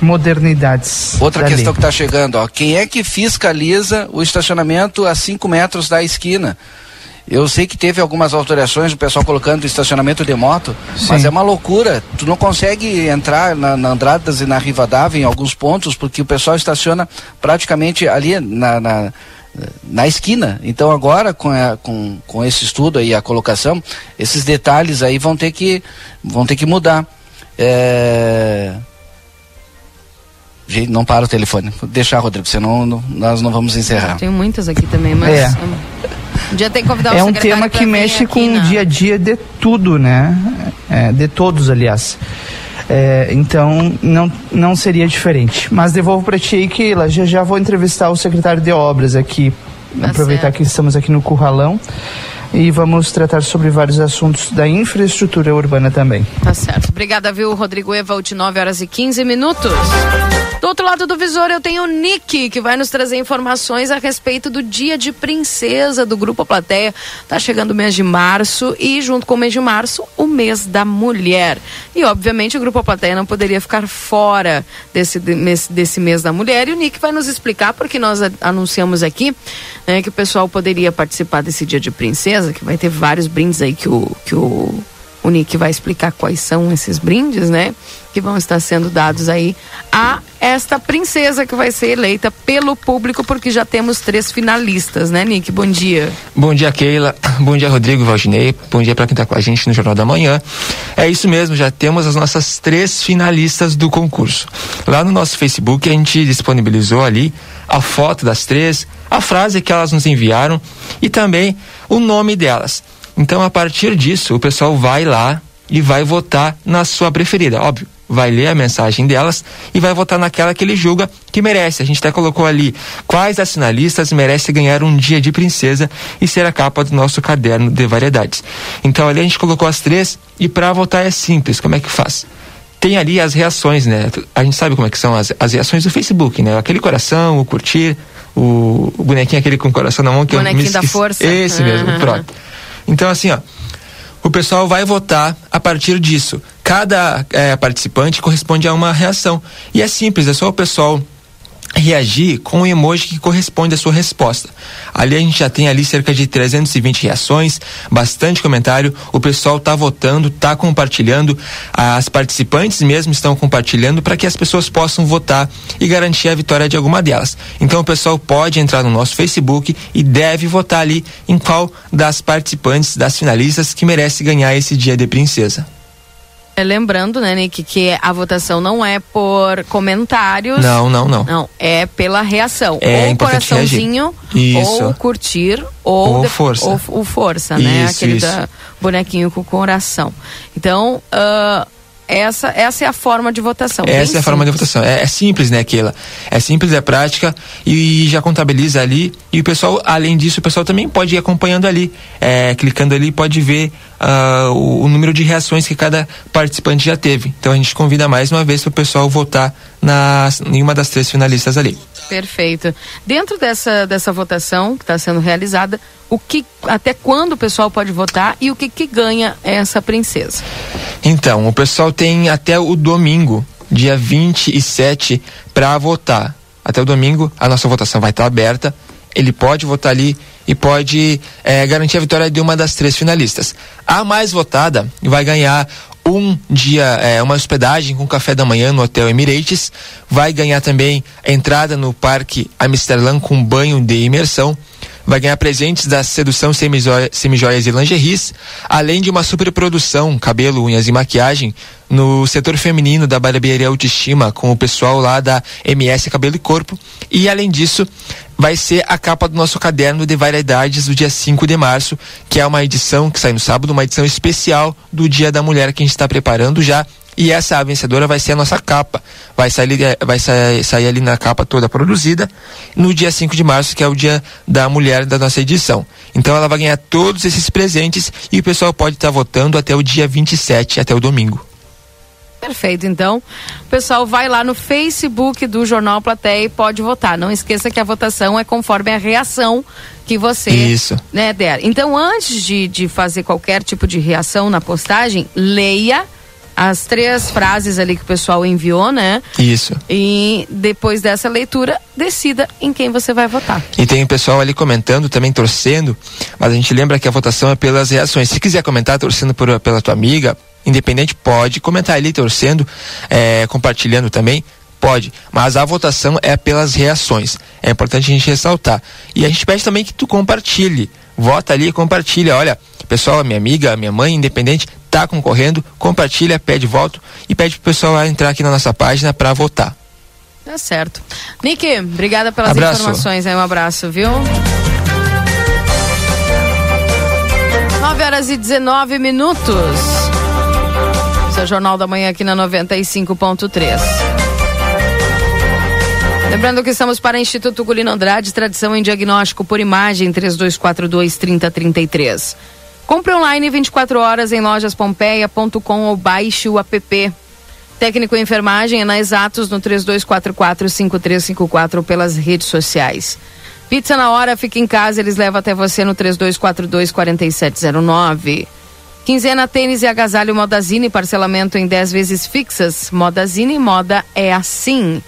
J: modernidades.
D: Outra questão que está chegando, ó, quem é que fiscaliza o estacionamento a 5 metros da esquina? Eu sei que teve algumas alterações, o pessoal colocando estacionamento de moto, Sim. mas é uma loucura. Tu não consegue entrar na, na Andradas e na Rivadavia em alguns pontos, porque o pessoal estaciona praticamente ali na, na, na esquina. Então agora, com, a, com, com esse estudo aí, a colocação, esses detalhes aí vão ter que, vão ter que mudar. É... Gente, não para o telefone. Deixar, Rodrigo, senão não, nós não vamos encerrar.
B: Tem muitas aqui também, mas. É. Já tem convidar
J: É um tema que mexe com o dia a dia de tudo, né? É, de todos, aliás. É, então não, não seria diferente. Mas devolvo para ti aí, Keila. Já, já vou entrevistar o secretário de obras aqui. Tá aproveitar certo. que estamos aqui no Curralão e vamos tratar sobre vários assuntos da infraestrutura urbana também.
B: Tá certo. Obrigada, viu, Rodrigo Evald, 9 horas e 15 minutos. Do outro lado do visor, eu tenho o Nick, que vai nos trazer informações a respeito do Dia de Princesa do Grupo Plateia. Tá chegando o mês de março e, junto com o mês de março, o mês da mulher. E, obviamente, o Grupo Plateia não poderia ficar fora desse, desse mês da mulher. E o Nick vai nos explicar, porque nós anunciamos aqui né, que o pessoal poderia participar desse Dia de Princesa, que vai ter vários brindes aí que o. Que o o Nick vai explicar quais são esses brindes, né? Que vão estar sendo dados aí a esta princesa que vai ser eleita pelo público, porque já temos três finalistas, né, Nick? Bom dia.
N: Bom dia, Keila. Bom dia, Rodrigo Valdinei. Bom dia para quem está com a gente no Jornal da Manhã. É isso mesmo, já temos as nossas três finalistas do concurso. Lá no nosso Facebook a gente disponibilizou ali a foto das três, a frase que elas nos enviaram e também o nome delas. Então, a partir disso, o pessoal vai lá e vai votar na sua preferida. Óbvio, vai ler a mensagem delas e vai votar naquela que ele julga que merece. A gente até colocou ali quais das finalistas merece ganhar um dia de princesa e ser a capa do nosso caderno de variedades. Então ali a gente colocou as três e para votar é simples. Como é que faz? Tem ali as reações, né? A gente sabe como é que são as, as reações do Facebook, né? Aquele coração, o curtir, o, o bonequinho aquele com o coração na mão que
B: bonequinho
N: eu me
B: da força.
N: Esse mesmo, uhum. pronto. Então, assim, ó, o pessoal vai votar a partir disso. Cada é, participante corresponde a uma reação. E é simples, é só o pessoal reagir com o emoji que corresponde à sua resposta. Ali a gente já tem ali cerca de 320 reações, bastante comentário, o pessoal está votando, está compartilhando, as participantes mesmo estão compartilhando para que as pessoas possam votar e garantir a vitória de alguma delas. Então o pessoal pode entrar no nosso Facebook e deve votar ali em qual das participantes, das finalistas que merece ganhar esse dia de princesa.
B: É, lembrando, né, Nick, que a votação não é por comentários.
N: Não, não, não.
B: Não, é pela reação.
N: É
B: ou coraçãozinho, ou curtir, ou,
N: ou força.
B: Ou, ou força, né? Aquele isso. Da, bonequinho com coração. Então, uh, essa, essa é a forma de votação.
N: Essa é a forma de votação. É, é, simples, né, Keila? É simples, é prática e já contabiliza ali. E o pessoal, além disso, o pessoal também pode ir acompanhando ali. É, clicando ali, pode ver uh, o, o, número de reações que cada participante já teve. Então a gente convida mais uma vez para o pessoal votar nas, em uma das três finalistas ali.
B: Perfeito. Dentro dessa, dessa votação que está sendo realizada, o que, até quando o pessoal pode votar e o que, que ganha essa princesa?
N: Então, o pessoal tem até o domingo, dia 27, para votar. Até o domingo, a nossa votação vai estar aberta. Ele pode votar ali e pode é, garantir a vitória de uma das três finalistas. A mais votada vai ganhar um dia, é, uma hospedagem com café da manhã no Hotel Emirates. Vai ganhar também entrada no Parque Amsterdã com banho de imersão vai ganhar presentes da sedução semijoias e lingeries, além de uma superprodução, cabelo, unhas e maquiagem, no setor feminino da barbearia Autoestima, com o pessoal lá da MS Cabelo e Corpo. E além disso, vai ser a capa do nosso caderno de variedades do dia 5 de março, que é uma edição que sai no sábado, uma edição especial do Dia da Mulher que a gente está preparando já e essa vencedora vai ser a nossa capa. Vai sair, eh, vai sair, sair ali na capa toda produzida no dia 5 de março, que é o dia da mulher da nossa edição. Então ela vai ganhar todos esses presentes e o pessoal pode estar tá votando até o dia 27, até o domingo.
B: Perfeito, então o pessoal vai lá no Facebook do Jornal Plateia e pode votar. Não esqueça que a votação é conforme a reação que você
N: Isso.
B: Né, der. Então, antes de, de fazer qualquer tipo de reação na postagem, leia as três frases ali que o pessoal enviou, né?
N: Isso.
B: E depois dessa leitura, decida em quem você vai votar.
N: E tem o pessoal ali comentando, também torcendo, mas a gente lembra que a votação é pelas reações. Se quiser comentar torcendo por, pela tua amiga, independente, pode comentar ali torcendo, é, compartilhando também. Pode, mas a votação é pelas reações. É importante a gente ressaltar. E a gente pede também que tu compartilhe. Vota ali e compartilha. Olha, pessoal, minha amiga, minha mãe, independente, tá concorrendo, compartilha, pede voto e pede pro pessoal entrar aqui na nossa página para votar.
B: Tá certo. Nick, obrigada pelas
N: abraço.
B: informações aí, um abraço, viu? 9 horas e 19 minutos. Seu Jornal da Manhã aqui na 95.3. Lembrando que estamos para Instituto Gulino Andrade, tradição em diagnóstico por imagem, 3242 3033. Compre online 24 horas em lojaspompeia.com ou baixe o app. Técnico em enfermagem é na Exatos no 3244-5354 ou pelas redes sociais. Pizza na hora, fica em casa, eles levam até você no 3242-4709. Quinzena tênis e agasalho Modazine, parcelamento em 10 vezes fixas. Modazine, moda é assim.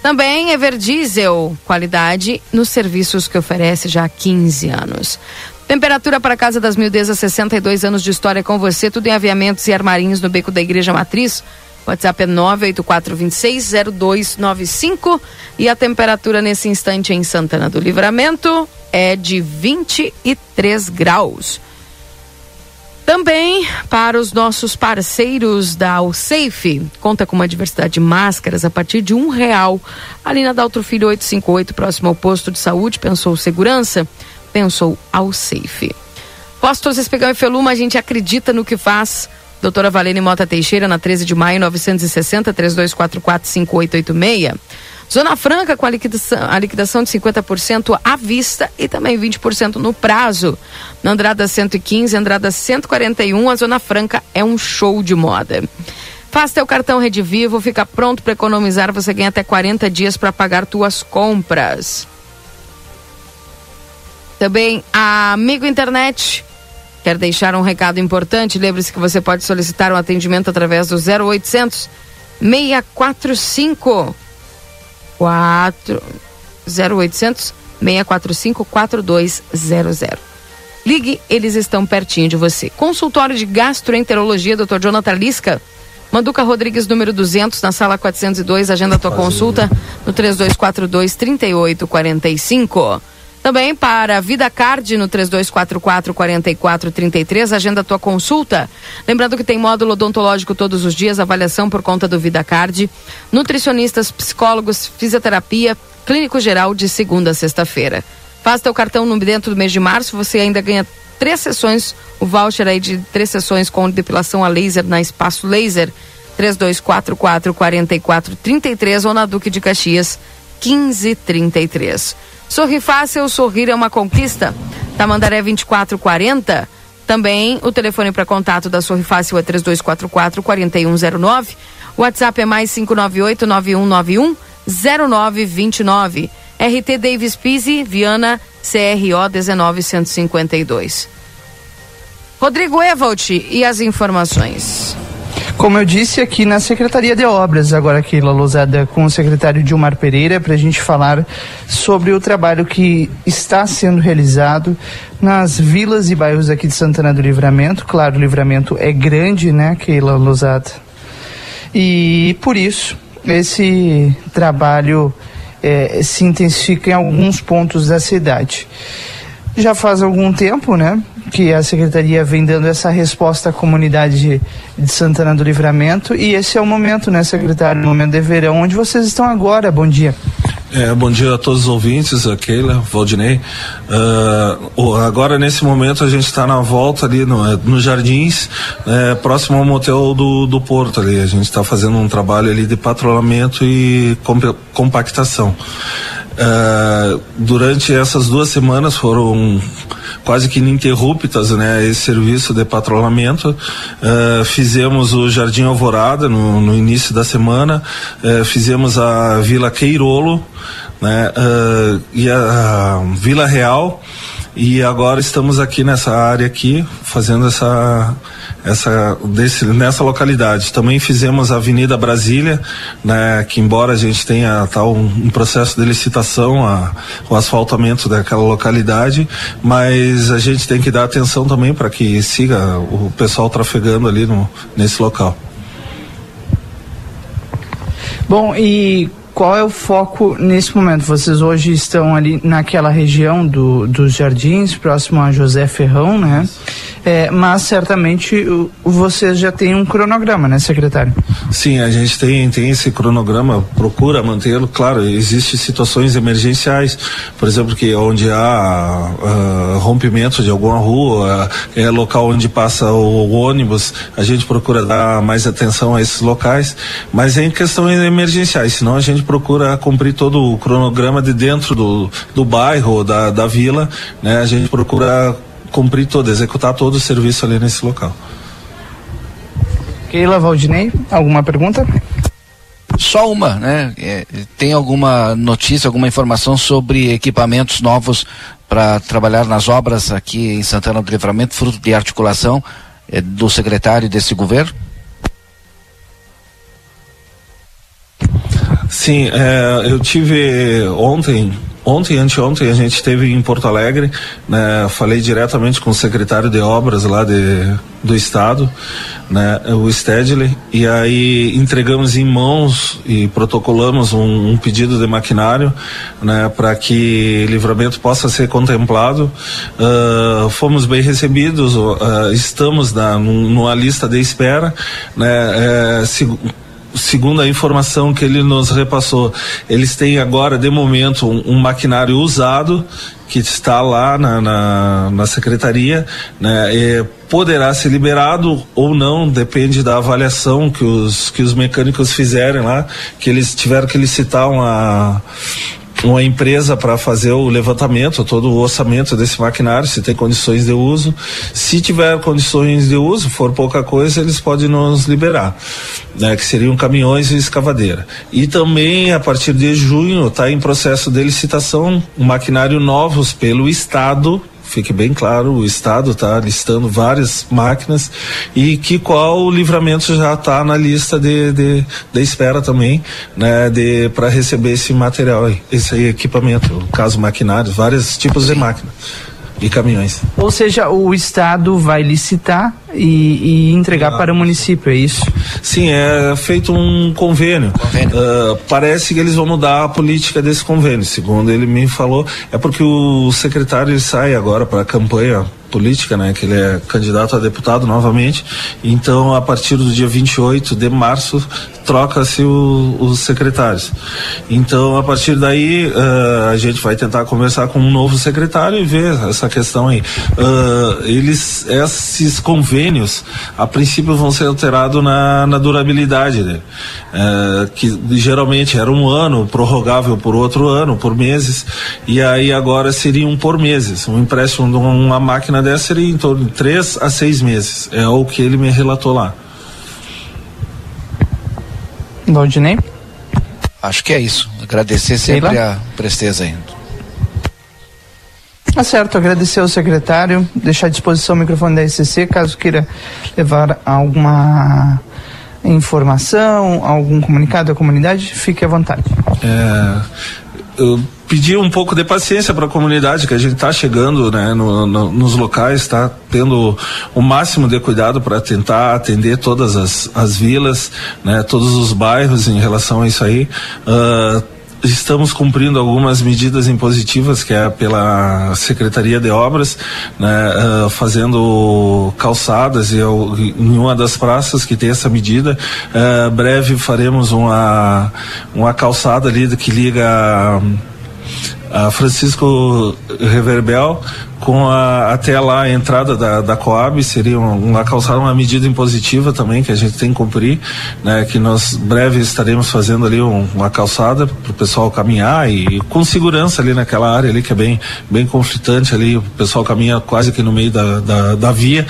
B: Também Everdiesel, qualidade nos serviços que oferece já há 15 anos. Temperatura para a Casa das Mildezas, 62 anos de história com você, tudo em aviamentos e armarinhos no beco da Igreja Matriz. WhatsApp é 984260295 e a temperatura nesse instante em Santana do Livramento é de 23 graus. Também para os nossos parceiros da Alsafe, conta com uma diversidade de máscaras a partir de um real. Ali na Daltro Filho 858, próximo ao posto de saúde, pensou segurança, pensou Alsafe. Postos Espegão e Feluma, a gente acredita no que faz. Doutora Valene Mota Teixeira, na 13 de maio, 960, 3244 5886. Zona Franca com a liquidação, a liquidação de 50% à vista e também 20% no prazo. Na Andrada 115, Andrada 141, a Zona Franca é um show de moda. Faça teu cartão Rede Vivo, fica pronto para economizar, você ganha até 40 dias para pagar tuas compras. Também a Amigo Internet quer deixar um recado importante. Lembre-se que você pode solicitar um atendimento através do 0800 645 4 0800 645 4200. Ligue, eles estão pertinho de você. Consultório de Gastroenterologia, Dr. Jonathan Lisca. Manduca Rodrigues, número 200, na sala 402. Agenda tua consulta no 3242 3845. Também para Vida Card no 3244 4433, agenda tua consulta. Lembrando que tem módulo odontológico todos os dias, avaliação por conta do Vida Card, nutricionistas, psicólogos, fisioterapia, clínico geral de segunda a sexta-feira. Faça teu cartão no dentro do mês de março, você ainda ganha três sessões, o voucher aí de três sessões com depilação a laser na Espaço Laser, 3244 4433 ou na Duque de Caxias 1533. Sorri fácil, sorrir é uma conquista. Tamandaré 2440. Também o telefone para contato da Sorri Fácil é 3244 4109. O WhatsApp é mais 598 9191 0929. RT Davis Pise, Viana, CRO 19152. Rodrigo Evalt e as informações.
J: Como eu disse aqui na Secretaria de Obras, agora aqui Lousada com o secretário Dilmar Pereira, para a gente falar sobre o trabalho que está sendo realizado nas vilas e bairros aqui de Santana do Livramento. Claro, o Livramento é grande, né, Keila Lousada? E por isso, esse trabalho é, se intensifica em alguns pontos da cidade. Já faz algum tempo, né, que a secretaria vem dando essa resposta à comunidade de, Santana do Livramento e esse é o momento, né, secretário, o momento de verão, onde vocês estão agora. Bom dia.
O: É, bom dia a todos os ouvintes, a Keila, Valdinei. Uh, agora, nesse momento, a gente está na volta ali no, é, no Jardins, é, próximo ao motel do, do Porto ali. A gente está fazendo um trabalho ali de patrulhamento e compactação. Uh, durante essas duas semanas foram quase que ininterruptas, né, esse serviço de patrulhamento. Uh, fizemos o Jardim Alvorada no, no início da semana, uh, fizemos a Vila Queirolo, né, e a, a Vila Real e agora estamos aqui nessa área aqui fazendo essa essa desse, nessa localidade. Também fizemos a Avenida Brasília, né, que embora a gente tenha tal um, um processo de licitação, a, o asfaltamento daquela localidade, mas a gente tem que dar atenção também para que siga o pessoal trafegando ali no, nesse local.
J: Bom, e qual é o foco nesse momento? Vocês hoje estão ali naquela região do, dos jardins, próximo a José Ferrão, né? É, mas certamente vocês já têm um cronograma, né, secretário?
O: Sim, a gente tem, tem esse cronograma, procura mantê-lo. Claro, existem situações emergenciais, por exemplo, que onde há uh, rompimento de alguma rua, é local onde passa o, o, ônibus, a gente procura dar mais atenção a esses locais, mas é em questões emergenciais, senão a gente procura cumprir todo o cronograma de dentro do, do bairro, da, da vila, né? A gente procura cumprir todo, executar todo o serviço ali nesse local.
J: Keila Valdinei, alguma pergunta?
D: Só uma, né? É, tem alguma notícia, alguma informação sobre equipamentos novos para trabalhar nas obras aqui em Santana do Livramento, fruto de articulação é, do secretário desse governo?
O: Sim, é, eu tive ontem Ontem anteontem a gente esteve em Porto Alegre, né, falei diretamente com o secretário de obras lá de, do estado, né, o Stedley, e aí entregamos em mãos e protocolamos um, um pedido de maquinário, né, para que livramento possa ser contemplado. Uh, fomos bem recebidos, uh, estamos na, numa lista de espera, né, é, se, segundo a informação que ele nos repassou, eles têm agora, de momento, um, um maquinário usado que está lá na, na, na secretaria, né, e poderá ser liberado ou não, depende da avaliação que os, que os mecânicos fizerem lá, que eles tiveram que licitar uma uma empresa para fazer o levantamento, todo o orçamento desse maquinário, se tem condições de uso. Se tiver condições de uso, for pouca coisa, eles podem nos liberar, né, que seriam caminhões e escavadeira. E também, a partir de junho, está em processo de licitação maquinário novos pelo Estado fique bem claro, o Estado está listando várias máquinas e que qual o livramento já está na lista de, de, de, espera também, né, de para receber esse material, esse equipamento, no caso maquinários, vários tipos de máquinas e caminhões.
J: Ou seja, o Estado vai licitar e, e entregar ah, para o município, é isso?
O: Sim, é feito um convênio. convênio. Uh, parece que eles vão mudar a política desse convênio, segundo ele me falou. É porque o secretário ele sai agora para a campanha política, né, que ele é candidato a deputado novamente. Então, a partir do dia 28 de março, troca-se os secretários. Então, a partir daí, uh, a gente vai tentar conversar com um novo secretário e ver essa questão aí. Uh, eles, esses convênios, a princípio, vão ser alterados na, na durabilidade, né? Uh, que geralmente era um ano, prorrogável por outro ano, por meses, e aí agora seriam por meses. Um empréstimo de uma máquina máquina dessa seria em torno de três a seis meses. É o que ele me relatou lá.
J: Valdinei?
D: Acho que é isso. Agradecer sempre a presteza aí.
J: Tá certo, agradecer ao secretário, deixar à disposição o microfone da SCC, caso queira levar alguma informação, algum comunicado à comunidade, fique à vontade.
O: É, eu pedir um pouco de paciência para a comunidade que a gente está chegando né, no, no, nos locais, está tendo o máximo de cuidado para tentar atender todas as, as vilas, né, todos os bairros em relação a isso aí. Uh, estamos cumprindo algumas medidas impositivas que é pela Secretaria de Obras, né, uh, fazendo calçadas e em uma das praças que tem essa medida, uh, breve faremos uma uma calçada ali que liga a Francisco Reverbel com a, até lá a entrada da, da Coab seria uma, calçada, uma medida impositiva também que a gente tem que cumprir, né? Que nós breve estaremos fazendo ali um, uma calçada para o pessoal caminhar e, e, com segurança ali naquela área ali que é bem bem conflitante ali, o pessoal caminha quase que no meio da, da, da via,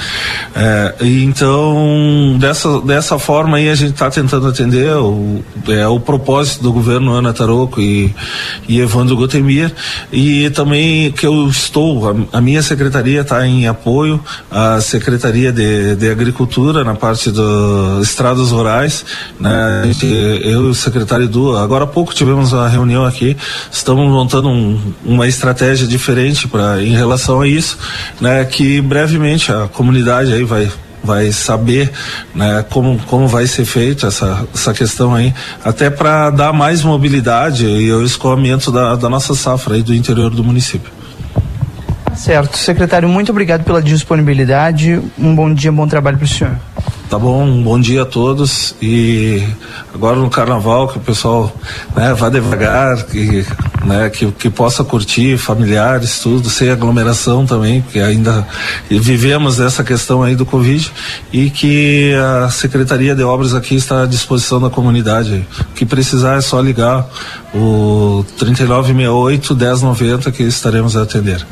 O: é, então dessa dessa forma aí a gente está tentando atender o, é, o propósito do governo Ana Taroco e, e Evandro Gotemir e também que eu estou a, a minha secretaria está em apoio à Secretaria de, de Agricultura na parte dos estradas rurais. Né? Eu e o secretário Edu, agora há pouco tivemos uma reunião aqui, estamos montando um, uma estratégia diferente para em relação a isso, né? que brevemente a comunidade aí vai vai saber né, como, como vai ser feito essa, essa questão aí, até para dar mais mobilidade e o escoamento da, da nossa safra aí do interior do município.
J: Certo. Secretário, muito obrigado pela disponibilidade. Um bom dia, um bom trabalho para o senhor.
O: Tá bom, um bom dia a todos e agora no carnaval que o pessoal né, vá devagar, que, né, que, que possa curtir familiares, tudo, sem aglomeração também, que ainda vivemos essa questão aí do Covid e que a Secretaria de Obras aqui está à disposição da comunidade. O que precisar é só ligar o 3968 1090 que estaremos a atender.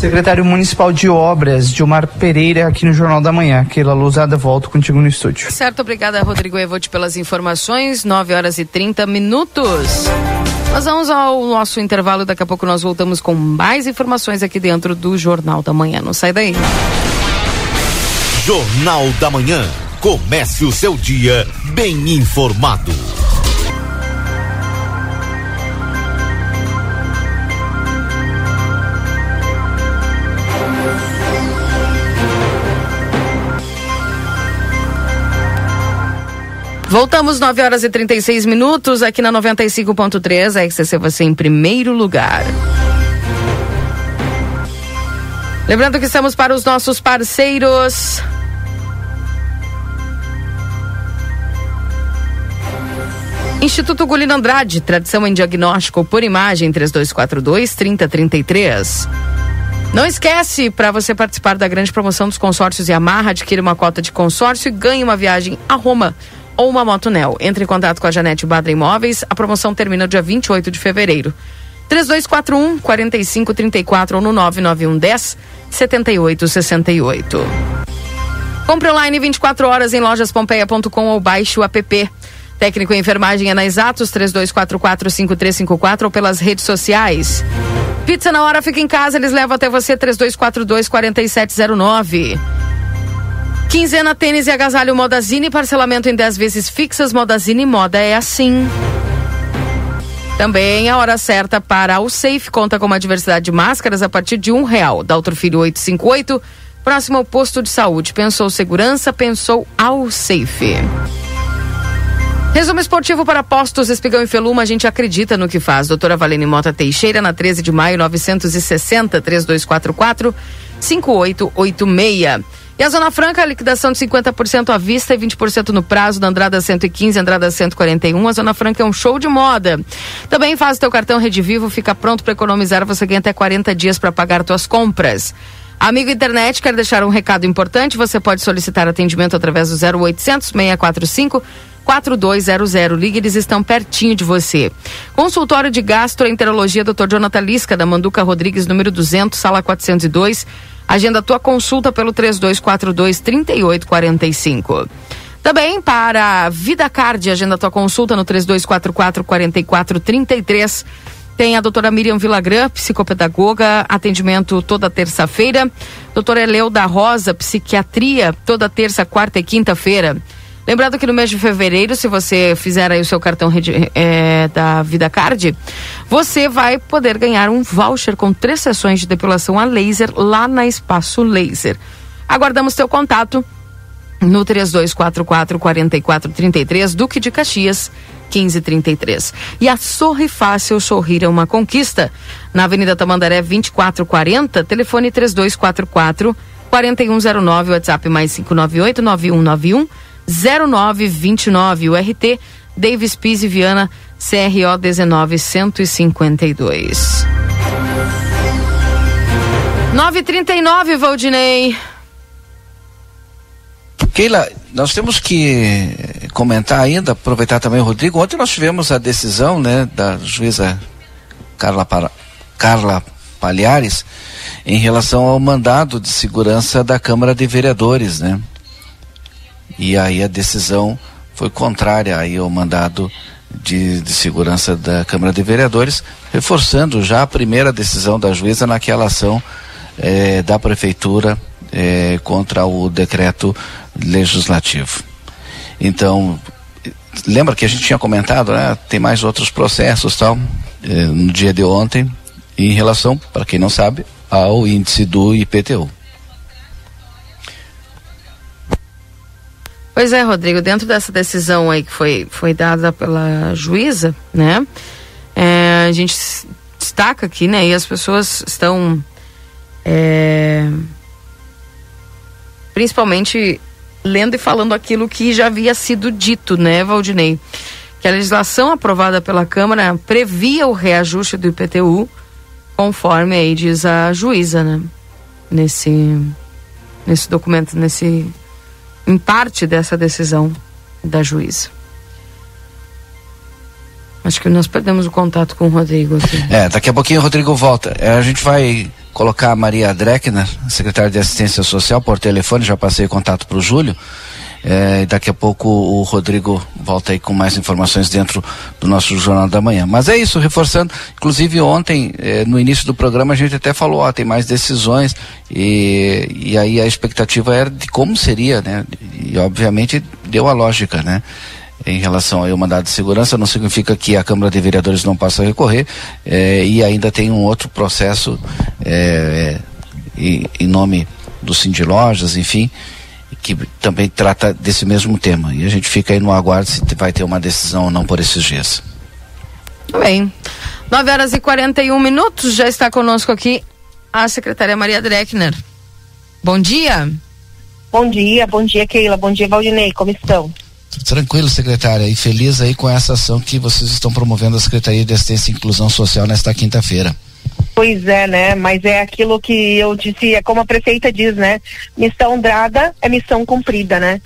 J: Secretário Municipal de Obras, Gilmar Pereira, aqui no Jornal da Manhã. Keila Lousada, volto contigo no estúdio.
B: Certo, obrigada, Rodrigo Evote, pelas informações. 9 horas e 30 minutos. Nós vamos ao nosso intervalo, daqui a pouco nós voltamos com mais informações aqui dentro do Jornal da Manhã. Não sai daí.
A: Jornal da Manhã. Comece o seu dia bem informado.
B: Voltamos 9 horas e 36 minutos aqui na 95.3, a RCC você em primeiro lugar. Lembrando que estamos para os nossos parceiros. Instituto Gulino Andrade, tradição em diagnóstico por imagem 3242 3033. Não esquece, para você participar da grande promoção dos consórcios amarra, adquire uma cota de consórcio e ganhe uma viagem a Roma ou uma Motonel. Entre em contato com a Janete Badra Imóveis. A promoção termina dia 28 de fevereiro. 3241 4534 ou no 991 10 7868. Compre online 24 horas em lojaspompeia.com ou baixe o app. Técnico em enfermagem é na Exatos 32445354 ou pelas redes sociais. Pizza na hora fica em casa, eles levam até você 3242 4709. Quinzena tênis e agasalho Modazine, parcelamento em 10 vezes fixas. Modazine Moda é assim. Também a hora certa para o Safe conta com uma diversidade de máscaras a partir de um real. Daltro Filho 858, próximo ao posto de saúde. Pensou segurança, pensou ao Safe. Resumo esportivo para postos Espigão e Feluma, a gente acredita no que faz. Doutora Valene Mota Teixeira, na 13 de maio, 960 3244 5886. E a Zona Franca, a liquidação de 50% à vista e 20% no prazo da Andrada 115, Andrada 141. A Zona Franca é um show de moda. Também faz o teu cartão Rede Vivo, fica pronto para economizar, você ganha até 40 dias para pagar tuas compras. Amigo internet, quer deixar um recado importante? Você pode solicitar atendimento através do 0800 645 4200. Ligue, eles estão pertinho de você. Consultório de Gastroenterologia, Dr. Jonathan Lisca, da Manduca Rodrigues, número 200, sala 402. Agenda tua consulta pelo 3242 3845. Também para Vida Card, agenda tua consulta no 3244 4433. Tem a doutora Miriam Villagrã, psicopedagoga, atendimento toda terça-feira. Doutora Eleu da Rosa, psiquiatria, toda terça, quarta e quinta-feira. Lembrando que no mês de fevereiro, se você fizer aí o seu cartão é, da Vida Card, você vai poder ganhar um voucher com três sessões de depilação a laser lá na Espaço Laser. Aguardamos teu contato no 3244 4433 Duque de Caxias 1533. E a Sorri Fácil Sorrir é uma conquista. Na Avenida Tamandaré 2440, telefone 3244 4109, WhatsApp mais 598 9191 0929. O RT Davis Pise Viana CRO 19152. 939, Valdinei.
D: Keila, nós temos que comentar ainda, aproveitar também o Rodrigo. Ontem nós tivemos a decisão né, da juíza Carla, Para, Carla Palhares em relação ao mandado de segurança da Câmara de Vereadores, né? E aí a decisão foi contrária aí ao mandado de, de, segurança da Câmara de Vereadores, reforçando já a primeira decisão da juíza naquela ação eh, da Prefeitura eh, contra o decreto legislativo. Então, lembra que a gente tinha comentado, né? Tem mais outros processos tal, eh, no dia de ontem, em relação, para quem não sabe, ao índice do IPTU.
B: Pois é, Rodrigo, dentro dessa decisão aí que foi, foi dada pela juíza, né? É, a gente destaca aqui, né? E as pessoas estão é, principalmente lendo e falando aquilo que já havia sido dito, né, Valdinei? Que a legislação aprovada pela Câmara previa o reajuste do IPTU, conforme aí diz a juíza, né? Nesse, nesse documento, nesse em parte dessa decisão da juíza. Acho que nós perdemos o contato com o Rodrigo aqui.
D: É, daqui a pouquinho o Rodrigo volta. É, a gente vai colocar a Maria Dreckner, secretária de Assistência Social, por telefone, já passei contato para o Júlio. É, daqui a pouco o Rodrigo volta aí com mais informações dentro do nosso Jornal da Manhã. Mas é isso, reforçando. Inclusive ontem, é, no início do programa, a gente até falou, ó, tem mais decisões e, e aí a expectativa era de como seria, né? E obviamente deu a lógica, né? em relação ao mandado de segurança, não significa que a Câmara de Vereadores não possa recorrer eh, e ainda tem um outro processo eh, em, nome do Cindy Lojas, enfim, que também trata desse mesmo tema. E a gente fica aí no aguardo se vai ter uma decisão ou não por esses dias.
B: Bem, 9 horas e 41 minutos, já está conosco aqui a secretária Maria Dreckner. Bom dia.
P: Bom dia, bom dia, Keila, bom dia, Valdinei, como estão?
D: Tranquilo, secretária, e feliz aí com essa ação que vocês estão promovendo a Secretaria de Assistência e Inclusão Social nesta quinta-feira.
P: Pois é, né? Mas é aquilo que eu disse, é como a prefeita diz, né? Missão dada é missão cumprida, né?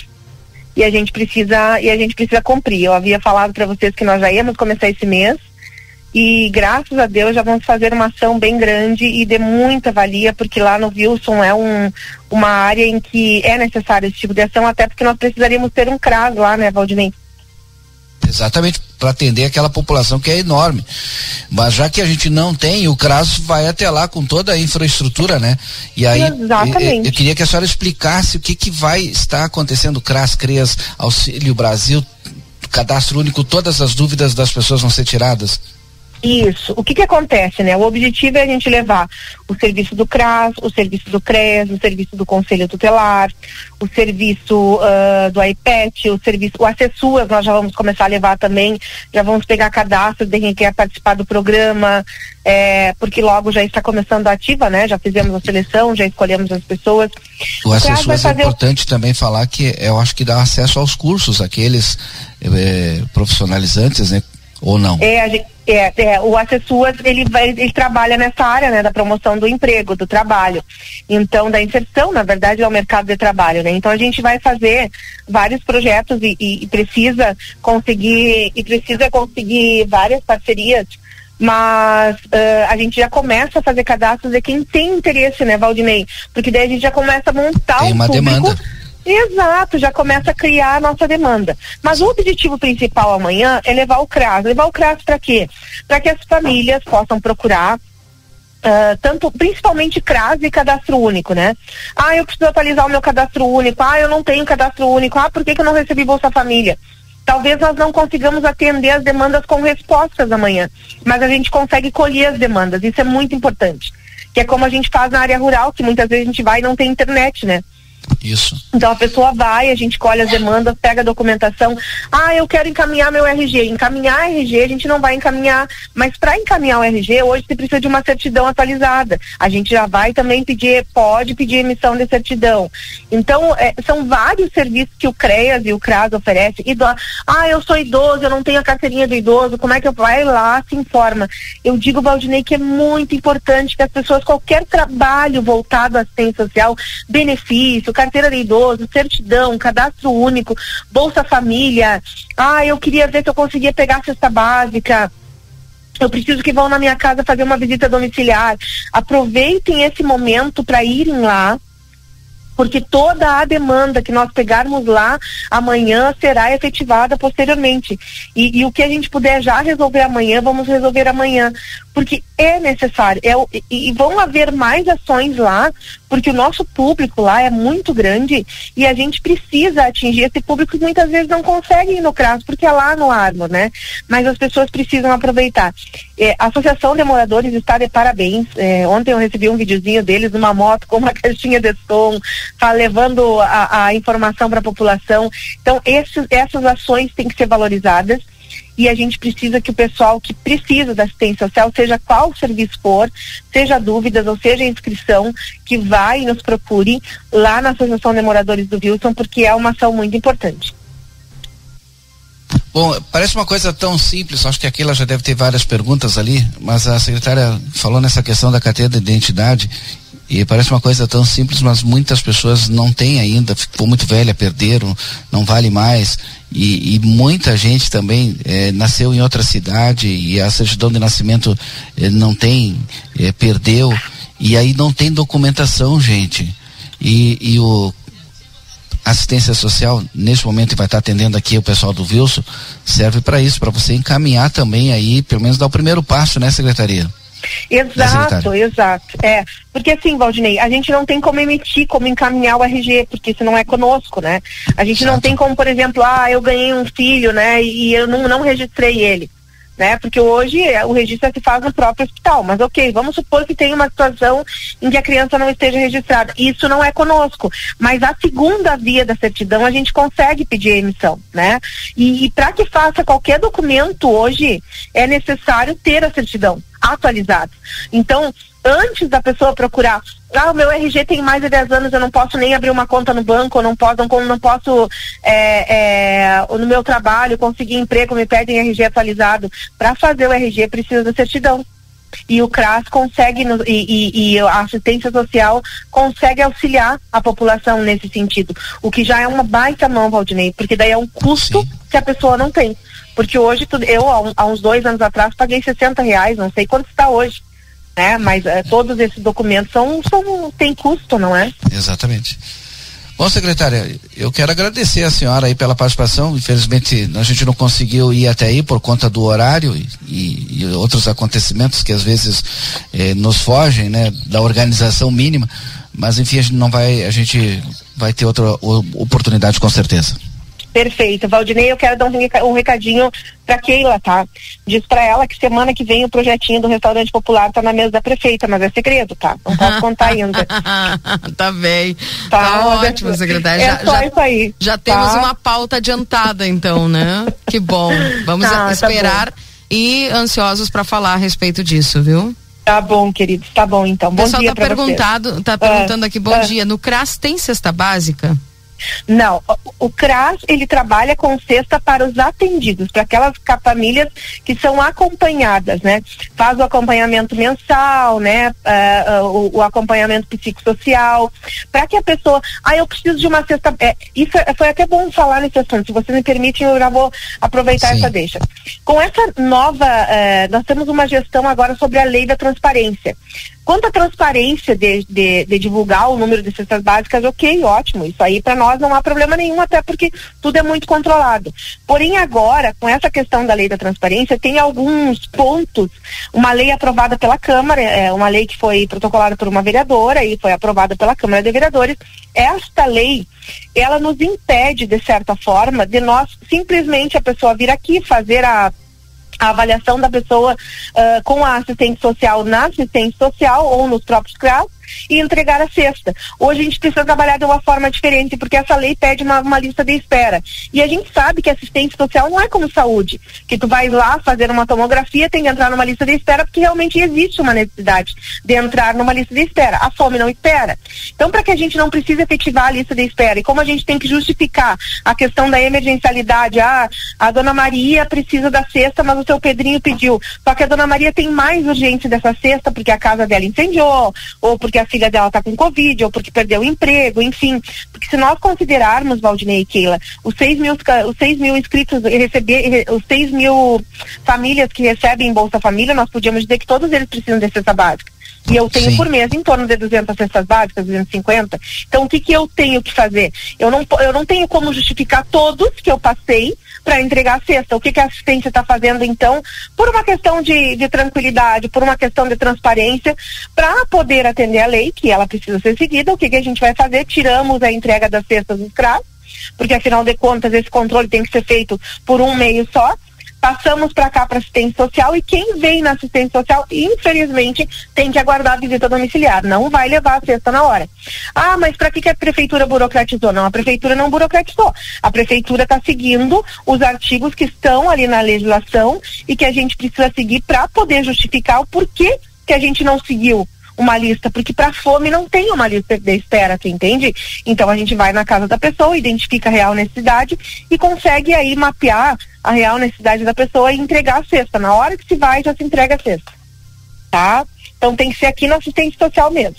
P: E a gente precisa e a gente precisa cumprir. Eu havia falado para vocês que nós já íamos começar esse mês e graças a Deus já vamos fazer uma ação bem grande e de muita valia, porque lá no Wilson é um, uma área em que é necessário esse tipo de ação, até porque nós precisaríamos ter um CRAS lá, né, Valdinei?
D: Exatamente, para atender aquela população que é enorme. Mas já que a gente não tem, o CRAS vai até lá com toda a infraestrutura, né? E aí
P: Exatamente.
D: Eu, eu queria que a senhora explicasse o que, que vai estar acontecendo, CRAS, CREAS, Auxílio Brasil, cadastro único, todas as dúvidas das pessoas vão ser tiradas.
P: Isso. O que que acontece, né? O objetivo é a gente levar o serviço do CRAS, o serviço do CRES, o serviço do Conselho Tutelar, o serviço uh, do IPET, o serviço, o Acessuas, nós já vamos começar a levar também, já vamos pegar cadastro de quem quer participar do programa, é, porque logo já está começando a ativa, né? Já fizemos a seleção, já escolhemos as pessoas.
D: O, o Acessuas é importante o... também falar que eu acho que dá acesso aos cursos, aqueles eh, profissionalizantes, né? Ou não?
P: É, a gente, é, é, o Acessuas, ele, vai, ele trabalha nessa área, né, da promoção do emprego, do trabalho. Então, da inserção, na verdade, ao mercado de trabalho, né? Então, a gente vai fazer vários projetos e, e, e precisa conseguir, e precisa conseguir várias parcerias mas uh, a gente já começa a fazer cadastros de quem tem interesse, né, Valdinei? Porque daí a gente já começa a montar
D: tem uma público demanda.
P: Exato, já começa a criar a nossa demanda. Mas o objetivo principal amanhã é levar o CRAS. Levar o CRAS para quê? Para que as famílias possam procurar Uh, tanto principalmente CRAS e cadastro único, né? Ah, eu preciso atualizar o meu cadastro único. Ah, eu não tenho cadastro único. Ah, por que, que eu não recebi Bolsa Família? Talvez nós não consigamos atender as demandas com respostas amanhã, mas a gente consegue colher as demandas. Isso é muito importante. Que é como a gente faz na área rural, que muitas vezes a gente vai e não tem internet, né?
D: Isso.
P: Então a pessoa vai, a gente colhe as demandas, pega a documentação. Ah, eu quero encaminhar meu RG. Encaminhar RG a gente não vai encaminhar, mas para encaminhar o RG hoje você precisa de uma certidão atualizada. A gente já vai também pedir, pode pedir emissão de certidão. Então é, são vários serviços que o CREAS e o CRAS oferecem. Ido, ah, eu sou idoso, eu não tenho a carteirinha do idoso. Como é que eu vai lá se informa? Eu digo Valdinei que é muito importante que as pessoas qualquer trabalho voltado à assistência social, benefício, carteira de idoso, certidão, cadastro único, Bolsa Família. Ah, eu queria ver se eu conseguia pegar a cesta básica. Eu preciso que vão na minha casa fazer uma visita domiciliar. Aproveitem esse momento para irem lá, porque toda a demanda que nós pegarmos lá amanhã será efetivada posteriormente. E, e, o que a gente puder já resolver amanhã, vamos resolver amanhã. Porque é necessário. É, e, e vão haver mais ações lá, porque o nosso público lá é muito grande e a gente precisa atingir esse público que muitas vezes não consegue ir no CRAS, porque é lá no Armo, né? Mas as pessoas precisam aproveitar. É, a Associação de Moradores está de parabéns. É, ontem eu recebi um videozinho deles numa moto com uma <laughs> caixinha de som, tá levando a, a informação para a população. Então, esses, essas ações têm que ser valorizadas e a gente precisa que o pessoal que precisa da assistência social, seja qual serviço for, seja dúvidas ou seja inscrição, que vai e nos procure lá na Associação de Moradores do Wilson, porque é uma ação muito importante.
D: Bom, parece uma coisa tão simples, acho que aqui ela já deve ter várias perguntas ali, mas a secretária falou nessa questão da carteira de identidade e parece uma coisa tão simples, mas muitas pessoas não têm ainda, ficou muito velha, perderam, não vale mais. E, e muita gente também é, nasceu em outra cidade e a certidão de nascimento é, não tem, é, perdeu. E aí não tem documentação, gente. E, e o assistência social, nesse momento vai estar atendendo aqui o pessoal do Wilson, serve para isso, para você encaminhar também aí, pelo menos dar o primeiro passo, né, secretaria?
P: Exato, exato. É, porque assim, Valdinei, a gente não tem como emitir, como encaminhar o RG, porque isso não é conosco, né? A gente não tem como, por exemplo, ah, eu ganhei um filho, né, e eu não, não registrei ele né? Porque hoje é, o registro se faz no próprio hospital, mas ok, vamos supor que tem uma situação em que a criança não esteja registrada. Isso não é conosco, mas a segunda via da certidão a gente consegue pedir a emissão, né? E, e para que faça qualquer documento hoje é necessário ter a certidão atualizado. Então, antes da pessoa procurar, ah, o meu RG tem mais de 10 anos, eu não posso nem abrir uma conta no banco, eu não posso, não, não posso é, é, no meu trabalho conseguir emprego, me pedem RG atualizado. Para fazer o RG precisa da certidão. E o CRAS consegue, e, e, e, a assistência social consegue auxiliar a população nesse sentido. O que já é uma baita mão, Valdinei, porque daí é um custo Sim. que a pessoa não tem. Porque hoje, eu, há uns dois anos atrás, paguei 60 reais, não sei quanto está hoje. Né? Mas é, todos esses documentos são, são, têm custo, não é?
D: Exatamente. Bom, secretária, eu quero agradecer a senhora aí pela participação. Infelizmente, a gente não conseguiu ir até aí por conta do horário e, e outros acontecimentos que às vezes eh, nos fogem, né, da organização mínima. Mas enfim, a gente não vai, a gente vai ter outra oportunidade com certeza.
P: Perfeito. Valdinei, eu quero dar um recadinho para Keila, tá? Diz para ela que semana que vem o projetinho do restaurante popular tá na mesa da prefeita, mas é segredo, tá? Não posso contar ainda. <laughs>
B: tá bem. Tá, tá ótimo, é, secretária.
P: É já, só já, isso aí.
B: Já tá? temos uma pauta adiantada, então, né? que bom. Vamos tá, esperar tá e ansiosos para falar a respeito disso, viu?
P: Tá bom, queridos. Tá bom, então. Bom o pessoal
B: dia
P: tá
B: perguntado, tá perguntando aqui, bom dia. No CRAS tem cesta básica?
P: Não, o, o CRAS ele trabalha com cesta para os atendidos, para aquelas famílias que são acompanhadas, né? Faz o acompanhamento mensal, né? Uh, uh, o, o, acompanhamento psicossocial, para que a pessoa, ah, eu preciso de uma cesta, é, isso é, foi até bom falar nesse assunto, se você me permite, eu já vou aproveitar Sim. essa deixa. Com essa nova, uh, nós temos uma gestão agora sobre a lei da transparência. Quanto à transparência de, de, de, divulgar o número de cestas básicas, ok, ótimo. Isso aí para nós não há problema nenhum, até porque tudo é muito controlado. Porém, agora, com essa questão da lei da transparência, tem alguns pontos. Uma lei aprovada pela Câmara, é uma lei que foi protocolada por uma vereadora e foi aprovada pela Câmara de Vereadores. Esta lei, ela nos impede, de certa forma, de nós simplesmente a pessoa vir aqui fazer a a avaliação da pessoa uh, com a assistente social na assistente social ou nos próprios CRAS e entregar a cesta. Hoje a gente precisa trabalhar de uma forma diferente, porque essa lei pede uma, uma lista de espera. E a gente sabe que assistente social não é como saúde, que tu vai lá fazer uma tomografia, tem que entrar numa lista de espera, porque realmente existe uma necessidade de entrar numa lista de espera. A fome não espera. Então, para que a gente não precise efetivar a lista de espera, e como a gente tem que justificar a questão da emergencialidade, ah, a dona Maria precisa da cesta, mas o seu Pedrinho pediu. Só que a dona Maria tem mais urgência dessa cesta porque a casa dela incendiou, ou porque a filha dela está com Covid, ou porque perdeu o emprego, enfim. Porque se nós considerarmos, Valdinei e Keila, os 6 mil, os 6 mil inscritos, receber, os 6 mil famílias que recebem Bolsa Família, nós podíamos dizer que todos eles precisam de cesta básica. E eu tenho Sim. por mês em torno de 200 cestas básicas, 250. Então, o que, que eu tenho que fazer? Eu não, eu não tenho como justificar todos que eu passei para entregar a cesta. O que, que a assistência está fazendo, então, por uma questão de, de tranquilidade, por uma questão de transparência, para poder atender a lei, que ela precisa ser seguida, o que, que a gente vai fazer? Tiramos a entrega das cestas dos CRAS, porque afinal de contas esse controle tem que ser feito por um meio só passamos para cá para assistência social e quem vem na assistência social, infelizmente, tem que aguardar a visita domiciliar, não vai levar a cesta na hora. Ah, mas para que, que a prefeitura burocratizou? Não, a prefeitura não burocratizou. A prefeitura está seguindo os artigos que estão ali na legislação e que a gente precisa seguir para poder justificar o porquê que a gente não seguiu uma lista, porque para fome não tem uma lista de espera, você entende? Então a gente vai na casa da pessoa, identifica a real necessidade e consegue aí mapear a real necessidade da pessoa e entregar a cesta. Na hora que se vai, já se entrega a cesta. Tá? Então tem que ser aqui no assistente social mesmo.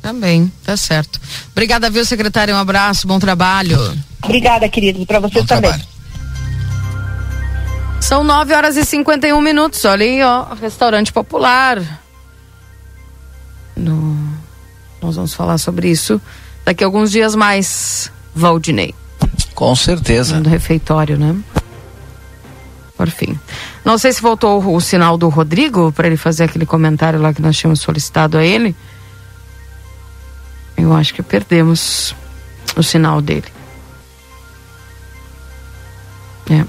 B: Também, tá certo. Obrigada, viu, secretário? Um abraço, bom trabalho.
P: Obrigada, querido, para vocês bom também. Trabalho.
B: São 9 horas e 51 minutos. Olha aí, ó, restaurante popular no... Nós vamos falar sobre isso daqui a alguns dias mais, Valdinei.
D: Com certeza.
B: No refeitório, né? Por fim. Não sei se voltou o, o sinal do Rodrigo para ele fazer aquele comentário lá que nós tínhamos solicitado a ele. Eu acho que perdemos o sinal dele. É.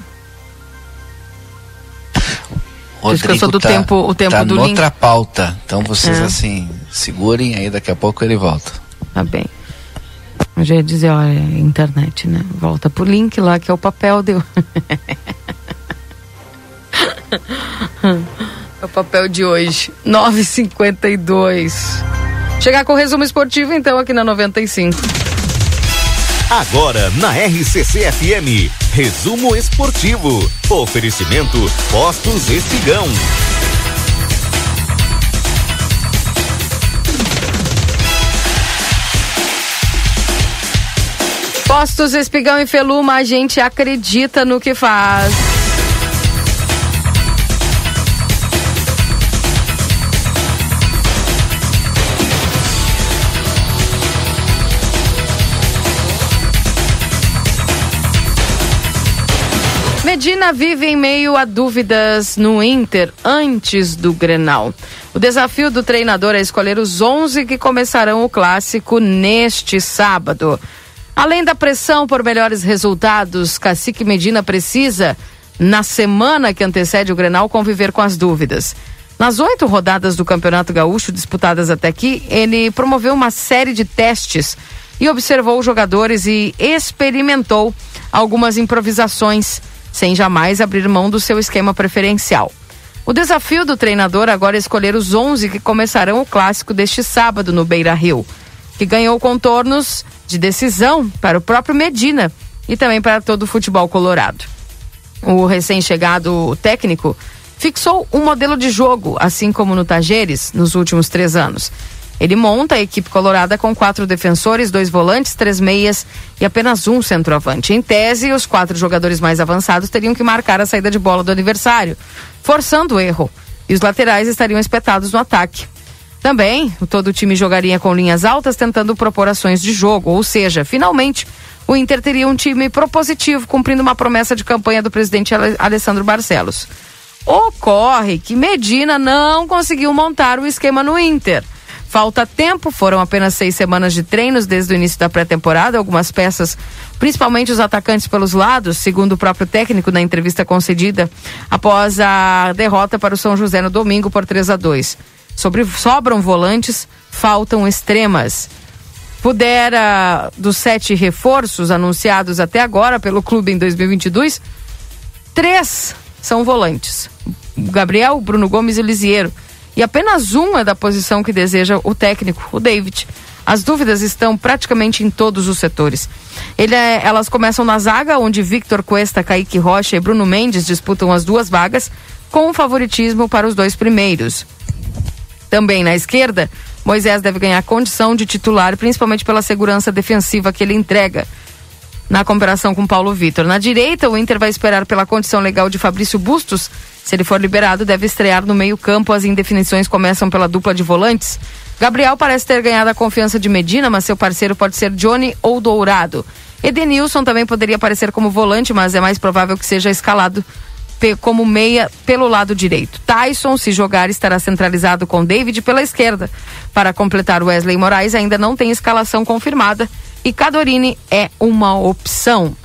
D: Rodrigo eu sou do tá, tempo, o tempo tá do noutra link. pauta. Então vocês é. assim, segurem aí, daqui a pouco ele volta.
B: Tá bem. Eu já ia dizer, olha, internet, né? Volta pro link lá, que é o papel deu. <laughs> é o papel de hoje. 9,52. Chegar com o resumo esportivo, então, aqui na 95.
A: Agora na RCC FM, resumo esportivo. Oferecimento Postos Espigão.
B: Postos Espigão e Feluma, a gente acredita no que faz. Medina vive em meio a dúvidas no Inter antes do Grenal. O desafio do treinador é escolher os 11 que começarão o clássico neste sábado. Além da pressão por melhores resultados, Cacique Medina precisa, na semana que antecede o Grenal, conviver com as dúvidas. Nas oito rodadas do Campeonato Gaúcho disputadas até aqui, ele promoveu uma série de testes e observou os jogadores e experimentou algumas improvisações sem jamais abrir mão do seu esquema preferencial. O desafio do treinador agora é escolher os 11 que começarão o clássico deste sábado no Beira Rio, que ganhou contornos de decisão para o próprio Medina e também para todo o futebol colorado. O recém-chegado técnico fixou um modelo de jogo, assim como no Tajeres, nos últimos três anos. Ele monta a equipe colorada com quatro defensores, dois volantes, três meias e apenas um centroavante. Em tese, os quatro jogadores mais avançados teriam que marcar a saída de bola do adversário, forçando o erro. E os laterais estariam espetados no ataque. Também, todo o time jogaria com linhas altas, tentando propor ações de jogo. Ou seja, finalmente, o Inter teria um time propositivo, cumprindo uma promessa de campanha do presidente Alessandro Barcelos. Ocorre que Medina não conseguiu montar o esquema no Inter. Falta tempo, foram apenas seis semanas de treinos desde o início da pré-temporada. Algumas peças, principalmente os atacantes pelos lados, segundo o próprio técnico na entrevista concedida após a derrota para o São José no domingo por 3 a 2 Sobre, sobram volantes, faltam extremas. Pudera, dos sete reforços anunciados até agora pelo clube em 2022, três são volantes: Gabriel, Bruno Gomes e Lisiero. E apenas um é da posição que deseja o técnico, o David. As dúvidas estão praticamente em todos os setores. É, elas começam na zaga, onde Victor Cuesta, Kaique Rocha e Bruno Mendes disputam as duas vagas, com favoritismo para os dois primeiros. Também na esquerda, Moisés deve ganhar condição de titular, principalmente pela segurança defensiva que ele entrega na comparação com Paulo Vitor. Na direita, o Inter vai esperar pela condição legal de Fabrício Bustos. Se ele for liberado, deve estrear no meio-campo. As indefinições começam pela dupla de volantes. Gabriel parece ter ganhado a confiança de Medina, mas seu parceiro pode ser Johnny ou Dourado. Edenilson também poderia aparecer como volante, mas é mais provável que seja escalado como meia pelo lado direito. Tyson, se jogar, estará centralizado com David pela esquerda. Para completar, Wesley Moraes ainda não tem escalação confirmada e Cadorini é uma opção.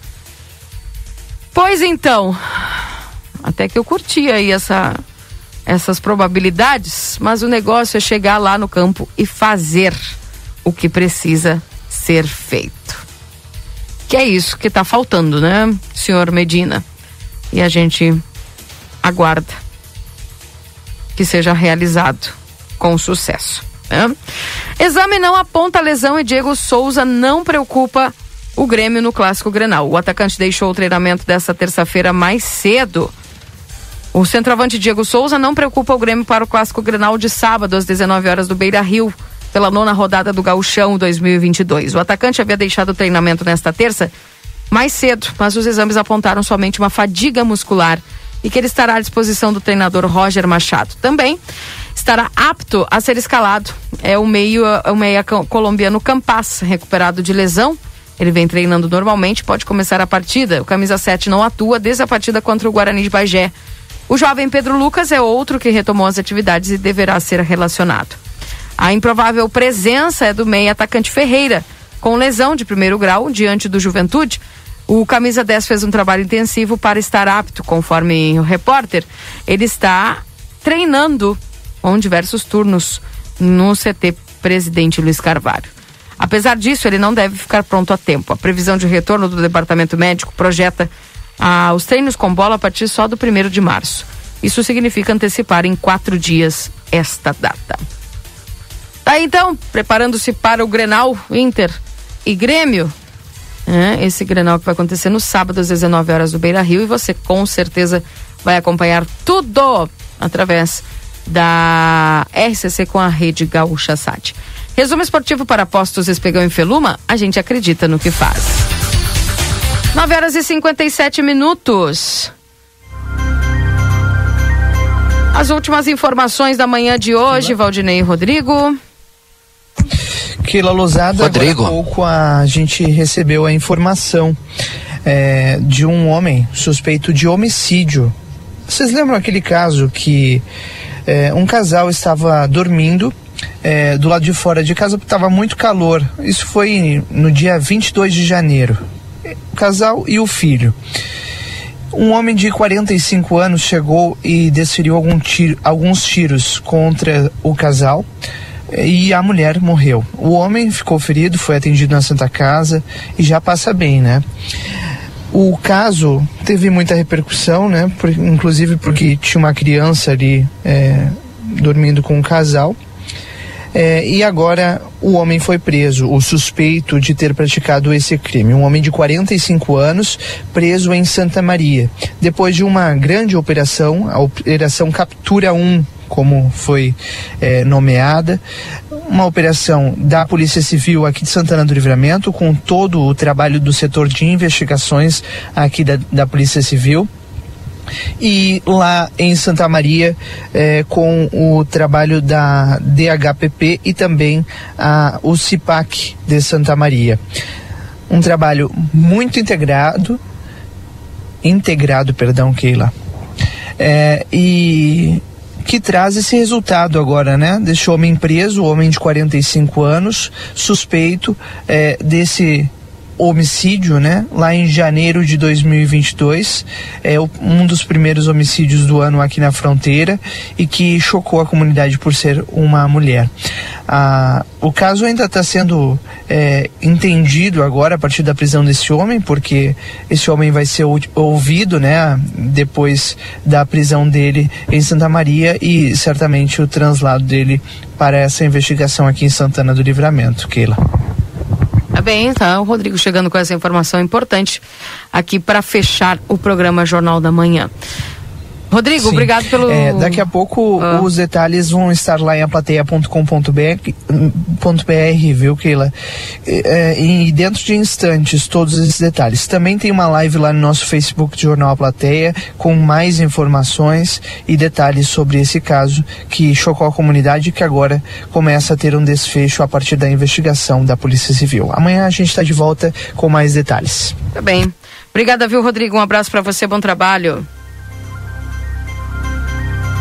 B: Pois então, até que eu curti aí essa, essas probabilidades, mas o negócio é chegar lá no campo e fazer o que precisa ser feito. Que é isso que está faltando, né, senhor Medina? E a gente aguarda que seja realizado com sucesso. Né? Exame não aponta lesão e Diego Souza não preocupa o Grêmio no Clássico Grenal. O atacante deixou o treinamento dessa terça-feira mais cedo. O centroavante Diego Souza não preocupa o Grêmio para o Clássico Grenal de sábado às 19 horas do Beira Rio, pela nona rodada do Gauchão 2022. O atacante havia deixado o treinamento nesta terça mais cedo, mas os exames apontaram somente uma fadiga muscular e que ele estará à disposição do treinador Roger Machado. Também estará apto a ser escalado. É o meio, o meia colombiano Campas, recuperado de lesão. Ele vem treinando normalmente, pode começar a partida. O camisa 7 não atua desde a partida contra o Guarani de Bagé. O jovem Pedro Lucas é outro que retomou as atividades e deverá ser relacionado. A improvável presença é do meia atacante Ferreira, com lesão de primeiro grau diante do Juventude o Camisa 10 fez um trabalho intensivo para estar apto, conforme o repórter. Ele está treinando com diversos turnos no CT Presidente Luiz Carvalho. Apesar disso, ele não deve ficar pronto a tempo. A previsão de retorno do departamento médico projeta ah, os treinos com bola a partir só do primeiro de março. Isso significa antecipar em quatro dias esta data. Tá então, preparando-se para o Grenal Inter e Grêmio, né? Esse Grenal que vai acontecer no sábado às 19 horas do Beira Rio e você com certeza vai acompanhar tudo através da RCC com a rede Gaúcha Sat. Resumo esportivo para postos Espegão e Feluma, a gente acredita no que faz. 9 horas e 57 minutos. As últimas informações da manhã de hoje, Valdinei e Rodrigo.
J: Keila Lozada,
D: Rodrigo.
J: agora há pouco a gente recebeu a informação é, de um homem suspeito de homicídio. Vocês lembram aquele caso que é, um casal estava dormindo é, do lado de fora de casa porque estava muito calor. Isso foi no dia 22 de janeiro. O casal e o filho. Um homem de 45 anos chegou e desferiu algum tiro, alguns tiros contra o casal e a mulher morreu. O homem ficou ferido, foi atendido na Santa Casa e já passa bem, né? O caso teve muita repercussão, né? Por, inclusive porque tinha uma criança ali é, dormindo com um casal. É, e agora o homem foi preso, o suspeito de ter praticado esse crime. Um homem de 45 anos, preso em Santa Maria. Depois de uma grande operação, a Operação Captura 1, como foi é, nomeada, uma operação da Polícia Civil aqui de Santana do Livramento, com todo o trabalho do setor de investigações aqui da, da Polícia Civil e lá em Santa Maria é, com o trabalho da DHPP e também a, o CIPAC de Santa Maria. Um trabalho muito integrado, integrado, perdão, Keila. É, e que traz esse resultado agora, né? Desse homem preso, homem de 45 anos, suspeito é, desse homicídio, né? Lá em janeiro de 2022, é um dos primeiros homicídios do ano aqui na fronteira e que chocou a comunidade por ser uma mulher. Ah, o caso ainda está sendo é, entendido agora a partir da prisão desse homem, porque esse homem vai ser ouvido, né? Depois da prisão dele em Santa Maria e certamente o translado dele para essa investigação aqui em Santana do Livramento, Keila.
B: Tá bem, tá. O Rodrigo chegando com essa informação importante aqui para fechar o programa Jornal da Manhã. Rodrigo, Sim. obrigado pelo.
J: É, daqui a pouco ah. os detalhes vão estar lá em aplateia.com.br, viu, Keila? É, e dentro de instantes, todos esses detalhes. Também tem uma live lá no nosso Facebook de Jornal A Plateia com mais informações e detalhes sobre esse caso que chocou a comunidade e que agora começa a ter um desfecho a partir da investigação da Polícia Civil. Amanhã a gente está de volta com mais detalhes.
B: Tá bem. Obrigada, viu, Rodrigo? Um abraço para você, bom trabalho.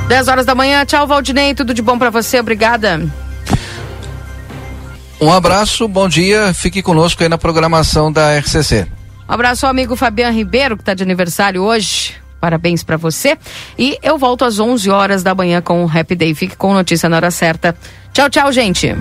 B: 10 horas da manhã. Tchau, Valdinei. Tudo de bom para você. Obrigada.
D: Um abraço, bom dia. Fique conosco aí na programação da RCC.
B: Um abraço ao amigo Fabiano Ribeiro, que está de aniversário hoje. Parabéns para você. E eu volto às 11 horas da manhã com o Happy Day. Fique com notícia na hora certa. Tchau, tchau, gente.